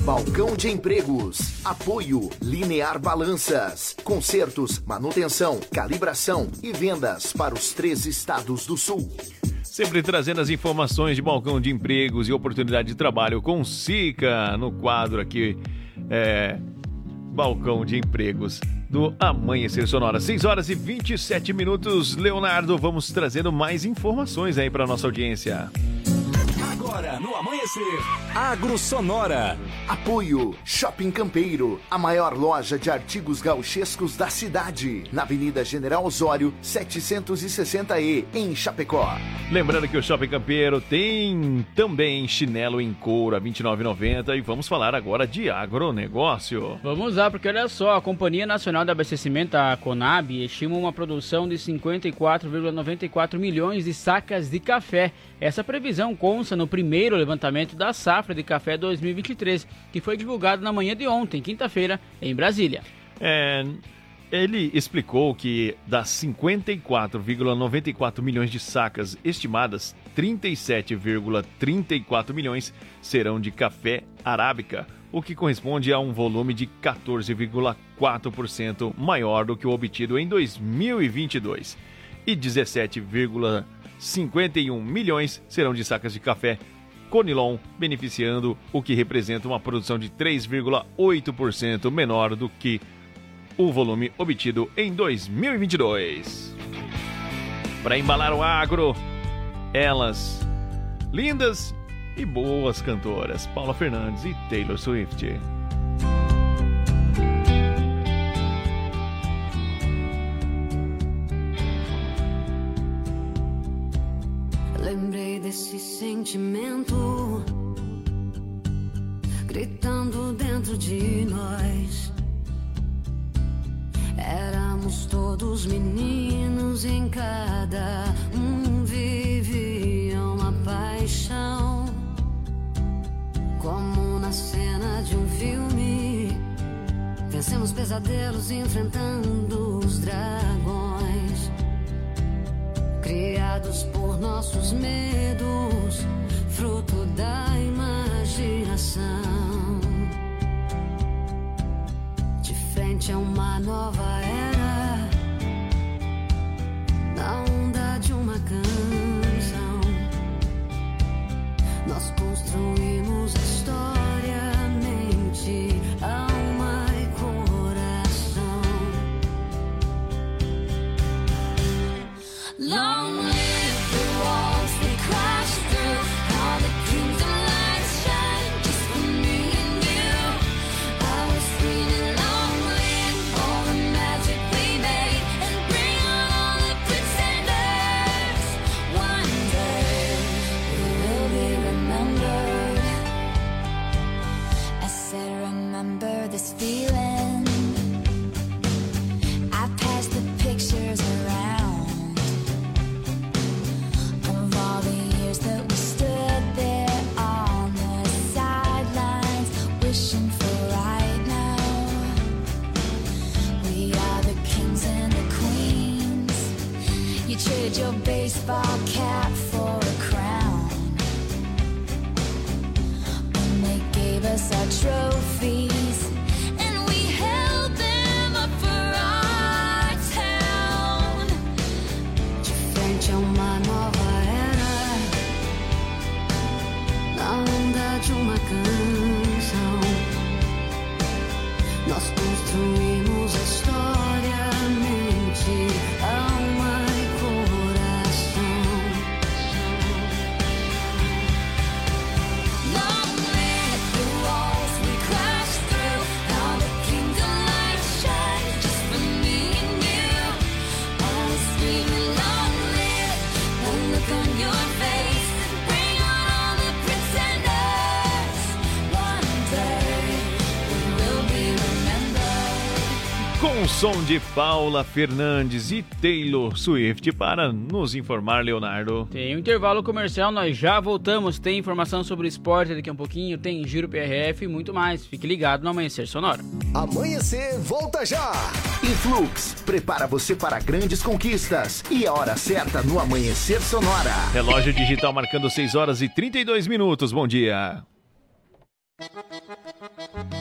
Balcão de Empregos. Apoio Linear Balanças. Consertos, manutenção, calibração e vendas para os três estados do sul. Sempre trazendo as informações de balcão de empregos e oportunidade de trabalho com Sica no quadro aqui. É, balcão de empregos do Amanhecer Sonora. 6 horas e 27 minutos. Leonardo, vamos trazendo mais informações aí para nossa audiência. No Amanhecer, Agro Sonora. Apoio Shopping Campeiro, a maior loja de artigos gauchescos da cidade, na Avenida General Osório, 760E, em Chapecó. Lembrando que o Shopping Campeiro tem também chinelo em couro a R$ 29,90 e vamos falar agora de agronegócio. Vamos lá, porque olha só, a Companhia Nacional de Abastecimento, a Conab, estima uma produção de 54,94 milhões de sacas de café. Essa previsão consta no primeiro levantamento da safra de café 2023, que foi divulgado na manhã de ontem, quinta-feira, em Brasília. É, ele explicou que das 54,94 milhões de sacas estimadas, 37,34 milhões serão de café arábica, o que corresponde a um volume de 14,4% maior do que o obtido em 2022, e 17,51 milhões serão de sacas de café Conilon, beneficiando o que representa uma produção de 3,8% menor do que o volume obtido em 2022. Para embalar o agro, elas, lindas e boas cantoras, Paula Fernandes e Taylor Swift. Lembrei desse sentimento gritando dentro de nós. Éramos todos meninos, em cada um vivia uma paixão. Como na cena de um filme, vencemos pesadelos enfrentando os dragões. Criados por nossos medos, fruto da imaginação. De frente a uma nova era, na onda de uma canção, nós construímos a história, mente, You your baseball cap som de Paula Fernandes e Taylor Swift para nos informar, Leonardo. Tem um intervalo comercial, nós já voltamos. Tem informação sobre o esporte daqui a um pouquinho, tem Giro PRF e muito mais. Fique ligado no Amanhecer Sonora. Amanhecer, volta já! Influx, prepara você para grandes conquistas. E a hora certa no Amanhecer Sonora. Relógio digital marcando 6 horas e 32 minutos. Bom dia.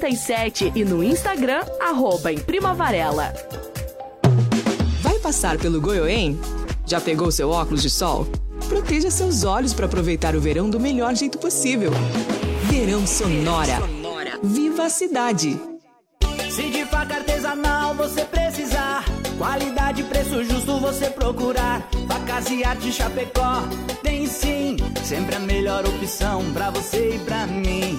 988098337 e no Instagram, arroba em Prima Varela. Vai passar pelo Goiôem? Já pegou seu óculos de sol? Proteja seus olhos para aproveitar o verão do melhor jeito possível. Verão Sonora. Viva a cidade! Se de faca artesanal você precisar, qualidade e preço justo você procurar. Facas e arte Chapecó, tem sim, sempre a melhor opção pra você e pra mim.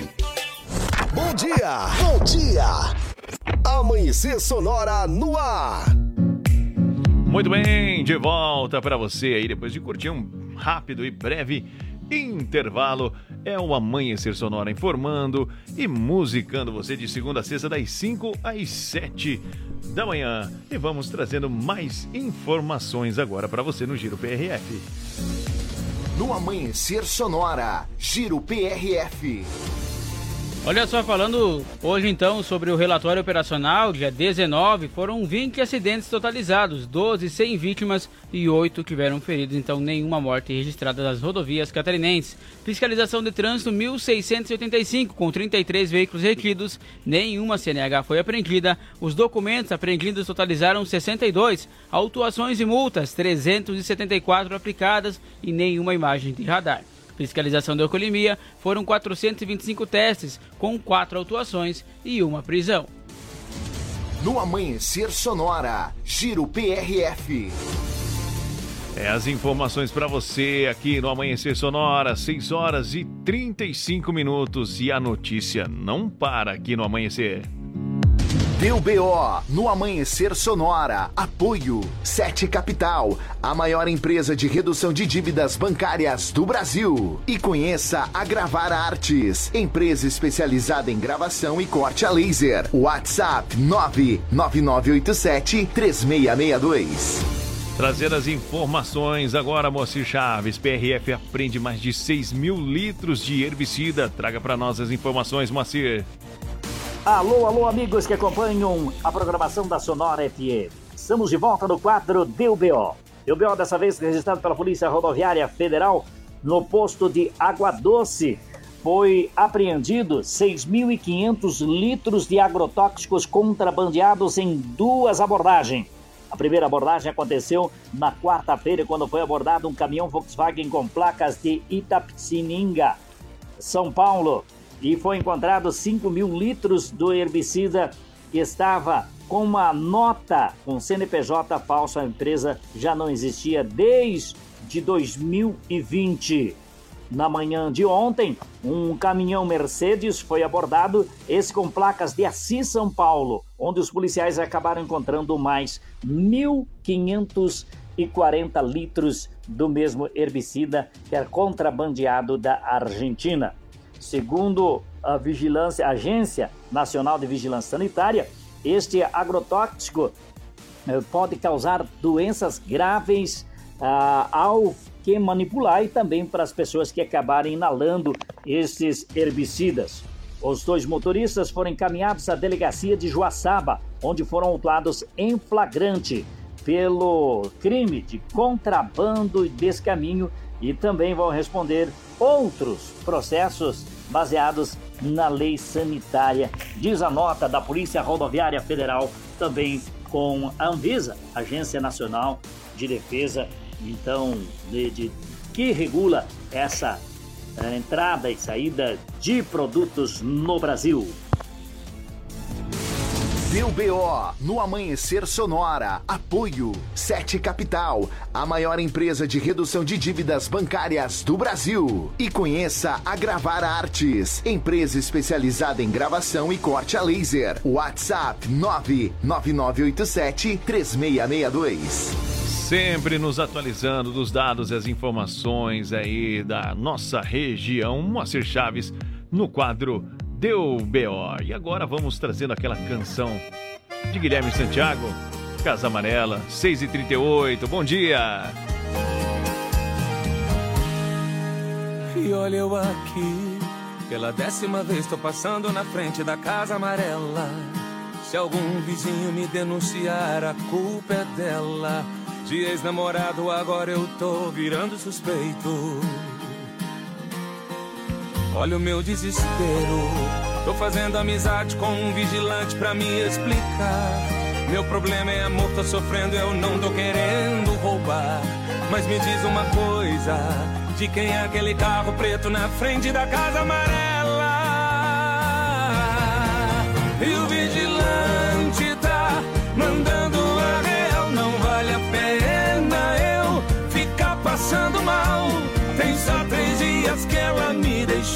Bom dia, bom dia! Amanhecer Sonora no ar. Muito bem, de volta para você aí depois de curtir um rápido e breve intervalo. É o Amanhecer Sonora informando e musicando você de segunda a sexta das 5 às 7 da manhã. E vamos trazendo mais informações agora para você no Giro PRF. No Amanhecer Sonora, Giro PRF. Olha só, falando hoje então sobre o relatório operacional, dia 19, foram 20 acidentes totalizados, 12 sem vítimas e 8 tiveram feridos, então nenhuma morte registrada nas rodovias catarinenses. Fiscalização de trânsito 1685, com 33 veículos retidos, nenhuma CNH foi apreendida, os documentos apreendidos totalizaram 62, autuações e multas 374 aplicadas e nenhuma imagem de radar. Fiscalização da alcoolemia foram 425 testes, com quatro autuações e uma prisão. No Amanhecer Sonora, Giro PRF. É as informações para você aqui no Amanhecer Sonora, 6 horas e 35 minutos e a notícia não para aqui no Amanhecer. Deu BO no Amanhecer Sonora. Apoio Sete Capital, a maior empresa de redução de dívidas bancárias do Brasil. E conheça a Gravar Artes, empresa especializada em gravação e corte a laser. WhatsApp 99987 3662. Trazer as informações agora, Moacir Chaves. PRF apreende mais de 6 mil litros de herbicida. Traga para nós as informações, Moacir. Alô, alô, amigos que acompanham a programação da Sonora FM. Estamos de volta no quadro Deu BO. Deu BO dessa vez registrado pela Polícia Rodoviária Federal no posto de Água Doce. Foi apreendido 6.500 litros de agrotóxicos contrabandeados em duas abordagens. A primeira abordagem aconteceu na quarta-feira, quando foi abordado um caminhão Volkswagen com placas de Itapetininga, São Paulo, e foi encontrado 5 mil litros do herbicida que estava com uma nota com CNPJ falso. A empresa já não existia desde 2020. Na manhã de ontem, um caminhão Mercedes foi abordado, esse com placas de Assis, São Paulo, onde os policiais acabaram encontrando mais 1.540 litros do mesmo herbicida que era contrabandeado da Argentina. Segundo a vigilância, Agência Nacional de Vigilância Sanitária, este agrotóxico eh, pode causar doenças graves ah, ao que manipular e também para as pessoas que acabarem inalando esses herbicidas. Os dois motoristas foram encaminhados à delegacia de Joaçaba, onde foram autuados em flagrante pelo crime de contrabando e descaminho e também vão responder outros processos baseados na lei sanitária. Diz a nota da Polícia Rodoviária Federal, também com a Anvisa, Agência Nacional de Defesa, então, de, de- que regula essa eh, entrada e saída de produtos no Brasil. Deu BO no Amanhecer Sonora. Apoio Sete Capital, a maior empresa de redução de dívidas bancárias do Brasil. E conheça a Gravar Artes, empresa especializada em gravação e corte a laser. WhatsApp 99987 3662. Sempre nos atualizando dos dados e as informações aí da nossa região. Moacir Chaves no quadro Deu BO. E agora vamos trazendo aquela canção de Guilherme Santiago, Casa Amarela, 6h38. Bom dia! E olha eu aqui, pela décima vez tô passando na frente da casa amarela. Se algum vizinho me denunciar, a culpa é dela. De ex-namorado, agora eu tô virando suspeito. Olha o meu desespero. Tô fazendo amizade com um vigilante pra me explicar. Meu problema é amor, tô sofrendo, eu não tô querendo roubar. Mas me diz uma coisa: de quem é aquele carro preto na frente da casa amarela? E o vigilante tá mandando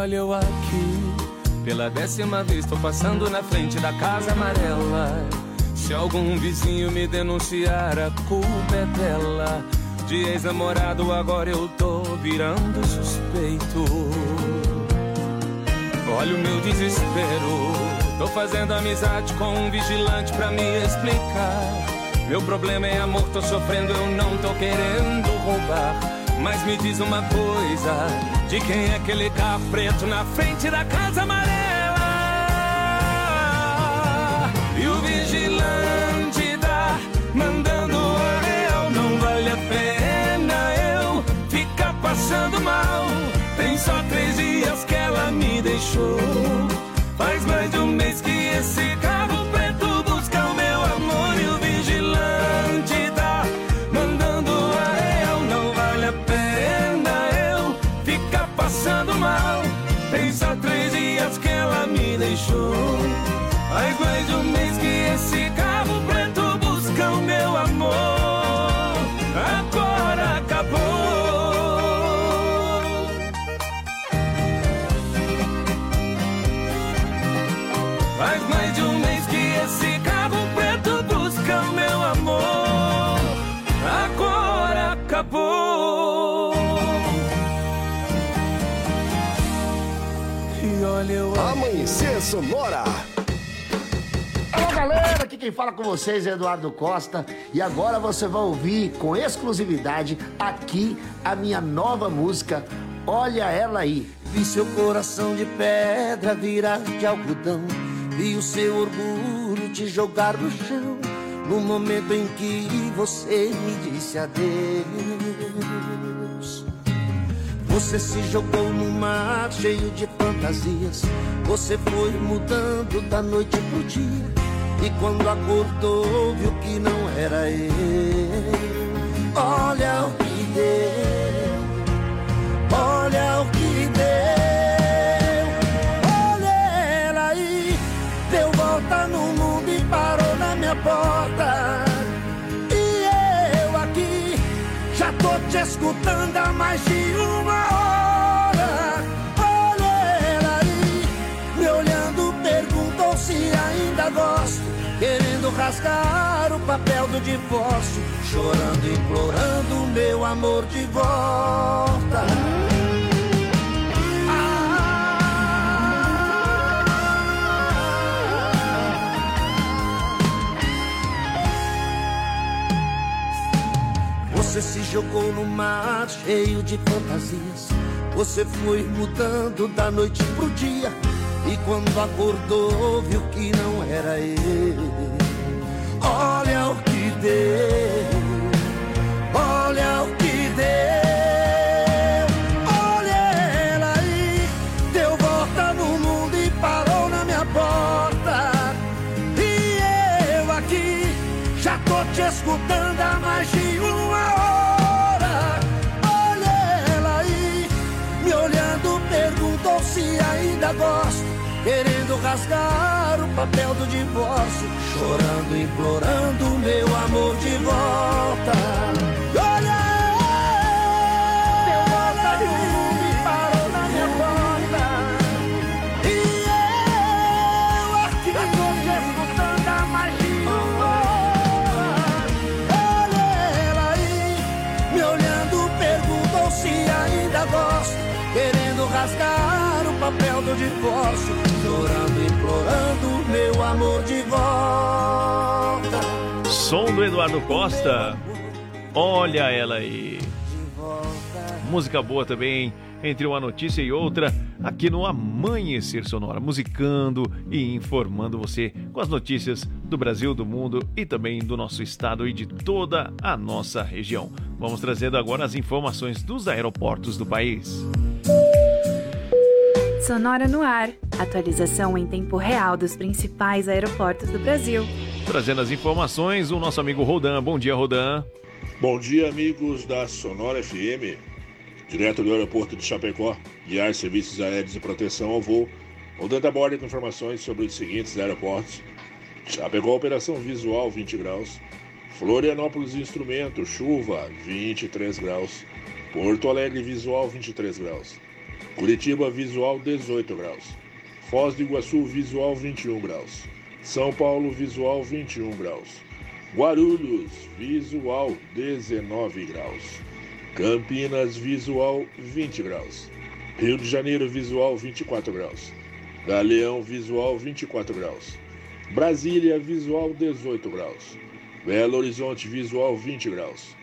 olha eu aqui, pela décima vez tô passando na frente da casa amarela. Se algum vizinho me denunciar, a culpa é dela. De ex-namorado, agora eu tô virando suspeito. Olha o meu desespero. Tô fazendo amizade com um vigilante pra me explicar. Meu problema é amor, tô sofrendo, eu não tô querendo roubar. Mas me diz uma coisa: de quem é aquele carro preto na frente da casa amarela? E o vigilante tá mandando a real, não vale a pena eu ficar passando mal. Tem só três dias que ela me deixou. Ela Amanhecer Sonora. Galera, aqui quem fala com vocês é Eduardo Costa e agora você vai ouvir com exclusividade aqui a minha nova música Olha Ela Aí. Vi seu coração de pedra virar de algodão. Vi o seu orgulho te jogar no chão. No momento em que você me disse adeus. Você se jogou no mar cheio de fantasias. Você foi mudando da noite pro dia. E quando acordou, viu que não era eu. Olha o que deu. Olha o que deu. Olha ela aí. Deu volta no mundo e parou na minha porta. Te escutando há mais de uma hora. Olha ela aí, me olhando, perguntou se ainda gosto. Querendo rasgar o papel do divórcio, chorando, implorando meu amor de volta. Você se jogou no mar cheio de fantasias. Você foi mudando da noite pro dia. E quando acordou, viu que não era ele. Olha o que deu. Rasgar o papel do divórcio, chorando, implorando meu amor de volta. Olha deu volta no mundo e parou na minha porta. E eu aqui escutando uma hora. Olha ela aí, me olhando, perguntou se ainda gosto. Querendo rasgar o papel do divórcio, chorando, implorando meu amor de volta. Som do Eduardo Costa. Olha ela aí. Música boa também, entre uma notícia e outra, aqui no Amanhecer Sonora, musicando e informando você com as notícias do Brasil, do mundo e também do nosso estado e de toda a nossa região. Vamos trazendo agora as informações dos aeroportos do país. Sonora no ar. Atualização em tempo real dos principais aeroportos do Brasil. Trazendo as informações, o nosso amigo Rodan. Bom dia, Rodan. Bom dia, amigos da Sonora FM. Direto do aeroporto de Chapecó, guiar serviços aéreos e proteção ao voo. Rodando a bordo com informações sobre os seguintes aeroportos. Chapecó, operação visual 20 graus. Florianópolis, instrumento, chuva 23 graus. Porto Alegre, visual 23 graus. Curitiba, visual 18 graus. Foz do Iguaçu, visual 21 graus. São Paulo, visual 21 graus. Guarulhos, visual 19 graus. Campinas, visual 20 graus. Rio de Janeiro, visual 24 graus. Galeão, visual 24 graus. Brasília, visual 18 graus. Belo Horizonte, visual 20 graus.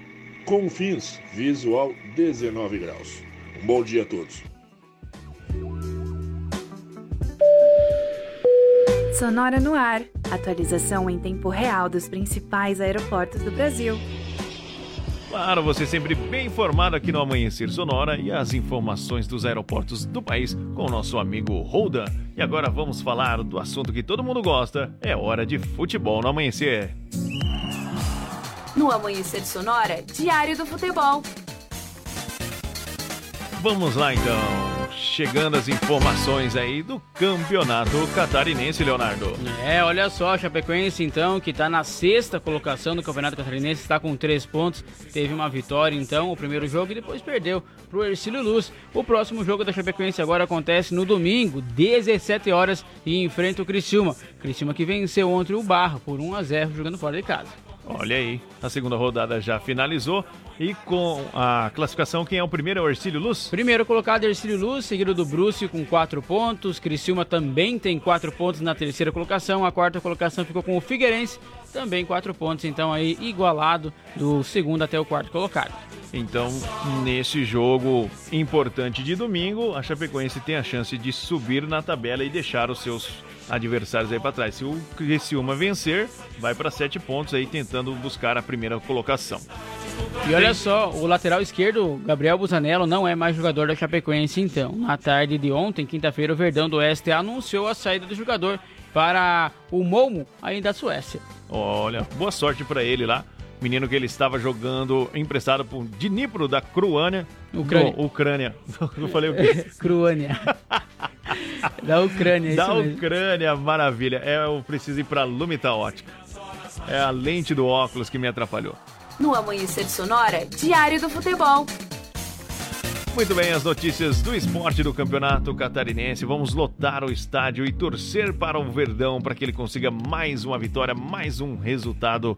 Confins, visual 19 graus. Um bom dia a todos. Sonora no ar. Atualização em tempo real dos principais aeroportos do Brasil. Claro, você sempre bem informado aqui no Amanhecer Sonora e as informações dos aeroportos do país com o nosso amigo Holda. E agora vamos falar do assunto que todo mundo gosta. É hora de futebol no amanhecer. No Amanhecer Sonora, Diário do Futebol. Vamos lá então. Chegando as informações aí do campeonato catarinense, Leonardo. É, olha só, a Chapecoense então, que está na sexta colocação do Campeonato Catarinense, está com três pontos, teve uma vitória então, o primeiro jogo, e depois perdeu para o Ercílio Luz. O próximo jogo da Chapecoense agora acontece no domingo, 17 horas, e enfrenta o Criciúma. Criciúma que venceu ontem o Barra por 1 a 0 jogando fora de casa. Olha aí, a segunda rodada já finalizou. E com a classificação, quem é o primeiro é o Ercílio Luz? Primeiro colocado é Ercílio Luz, seguido do Brúcio com 4 pontos. Criciúma também tem 4 pontos na terceira colocação. A quarta colocação ficou com o Figueirense, também 4 pontos. Então aí igualado do segundo até o quarto colocado. Então, nesse jogo importante de domingo, a Chapecoense tem a chance de subir na tabela e deixar os seus adversários aí para trás. Se o Criciúma vencer, vai para 7 pontos aí tentando buscar a primeira colocação. E olha só, o lateral esquerdo, Gabriel Busanello, não é mais jogador da Chapecoense então. Na tarde de ontem, quinta-feira, o Verdão do Oeste anunciou a saída do jogador para o Momo, aí da Suécia. Olha, boa sorte para ele lá. Menino que ele estava jogando emprestado por Dnipro da Cruânia. Ucrânia. No- Ucrânia. Eu falei o quê? Cruânia. da Ucrânia, é da isso mesmo. Ucrânia, maravilha. É, eu preciso ir para Lumita Ótica. É a lente do óculos que me atrapalhou. No Amanhecer Sonora, Diário do Futebol. Muito bem, as notícias do esporte do Campeonato Catarinense. Vamos lotar o estádio e torcer para o Verdão para que ele consiga mais uma vitória, mais um resultado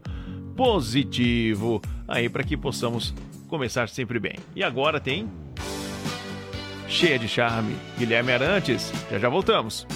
positivo aí para que possamos começar sempre bem. E agora tem cheia de charme, Guilherme Arantes. Já já voltamos.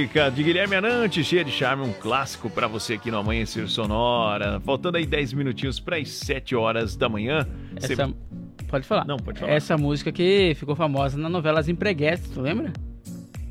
Música de Guilherme Anante, cheia de charme, um clássico pra você aqui no Amanhecer Sonora. Faltando aí 10 minutinhos para as 7 horas da manhã. Essa, Pode falar. Não, pode falar. Essa música que ficou famosa na novela As Empreguetes, tu lembra?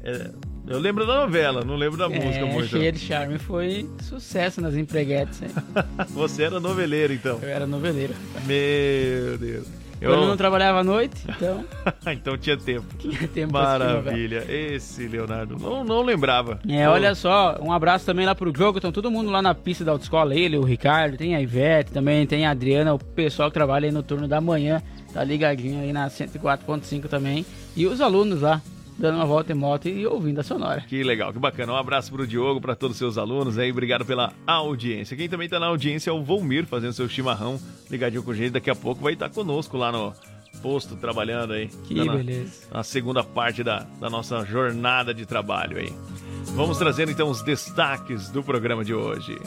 É, eu lembro da novela, não lembro da música é, muito. Cheia de Charme foi sucesso nas Empreguetes. Você era noveleiro, então. Eu era noveleiro. Meu Deus. Eu não trabalhava à noite, então então tinha tempo. tinha tempo. Maravilha. Esse Leonardo, não, não lembrava. É, olha só, um abraço também lá pro jogo. Estão todo mundo lá na pista da autoescola. Ele, o Ricardo, tem a Ivete também, tem a Adriana, o pessoal que trabalha aí no turno da manhã. Tá ligadinho aí na 104.5 também. E os alunos lá, dando uma volta em moto e ouvindo a sonora. Que legal, que bacana. Um abraço pro Diogo, para todos os seus alunos aí. Obrigado pela audiência. Quem também tá na audiência é o Volmir, fazendo seu chimarrão ligadinho com a gente. Daqui a pouco vai estar conosco lá no posto, trabalhando aí. Que a- beleza. A segunda parte da, da nossa jornada de trabalho aí. Vamos trazendo então os destaques do programa de hoje.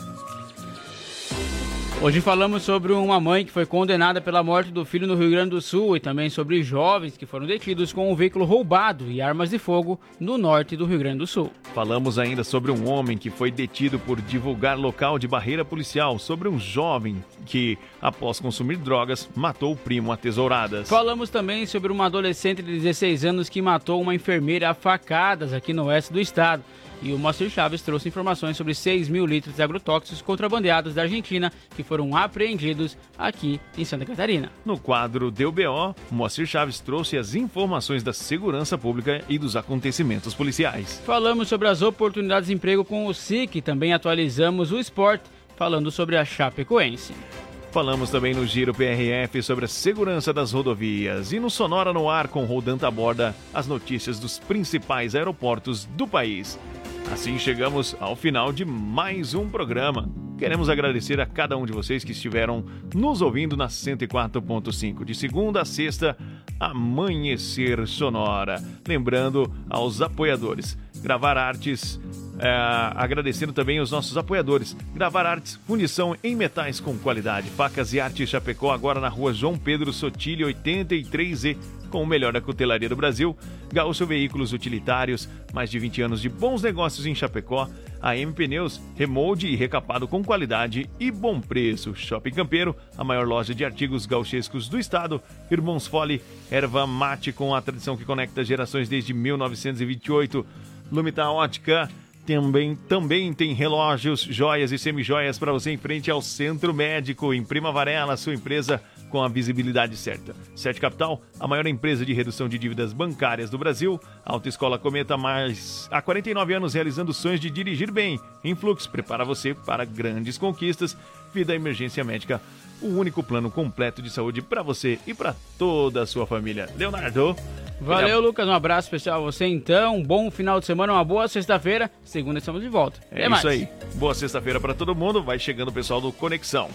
Hoje falamos sobre uma mãe que foi condenada pela morte do filho no Rio Grande do Sul e também sobre jovens que foram detidos com um veículo roubado e armas de fogo no norte do Rio Grande do Sul. Falamos ainda sobre um homem que foi detido por divulgar local de barreira policial, sobre um jovem que, após consumir drogas, matou o primo a tesouradas. Falamos também sobre uma adolescente de 16 anos que matou uma enfermeira a facadas aqui no oeste do estado. E o Moacir Chaves trouxe informações sobre 6 mil litros de agrotóxicos contrabandeados da Argentina que foram apreendidos aqui em Santa Catarina. No quadro Deu BO, Moacir Chaves trouxe as informações da segurança pública e dos acontecimentos policiais. Falamos sobre as oportunidades de emprego com o SIC e também atualizamos o esporte, falando sobre a Chapecoense. Falamos também no Giro PRF sobre a segurança das rodovias e no Sonora no Ar com Rodanta aborda as notícias dos principais aeroportos do país. Assim chegamos ao final de mais um programa. Queremos agradecer a cada um de vocês que estiveram nos ouvindo na 104.5 de segunda a sexta, Amanhecer Sonora. Lembrando aos apoiadores, Gravar Artes, é, agradecendo também os nossos apoiadores. Gravar Artes, fundição em metais com qualidade. Facas e Arte Chapecó, agora na rua João Pedro Sotilho, 83E, com o melhor da cutelaria do Brasil. Gaúcho Veículos Utilitários, mais de 20 anos de bons negócios em Chapecó. A M Pneus, remolde e recapado com qualidade e bom preço. Shopping Campeiro, a maior loja de artigos gauchescos do estado. Irmãos Fole, erva mate com a tradição que conecta gerações desde 1928. Lumita Ótica, também, também tem relógios, joias e semijoias para você em frente ao Centro Médico, em Prima Varela, sua empresa com a visibilidade certa. Sete Capital, a maior empresa de redução de dívidas bancárias do Brasil. Autoescola Cometa, mais há 49 anos realizando sonhos de dirigir bem. Influx prepara você para grandes conquistas. Vida Emergência Médica, o único plano completo de saúde para você e para toda a sua família. Leonardo. Valeu, Lucas. Um abraço especial a você então. Um bom final de semana, uma boa sexta-feira. Segunda estamos de volta. É isso aí. Boa sexta-feira para todo mundo. Vai chegando o pessoal do Conexão.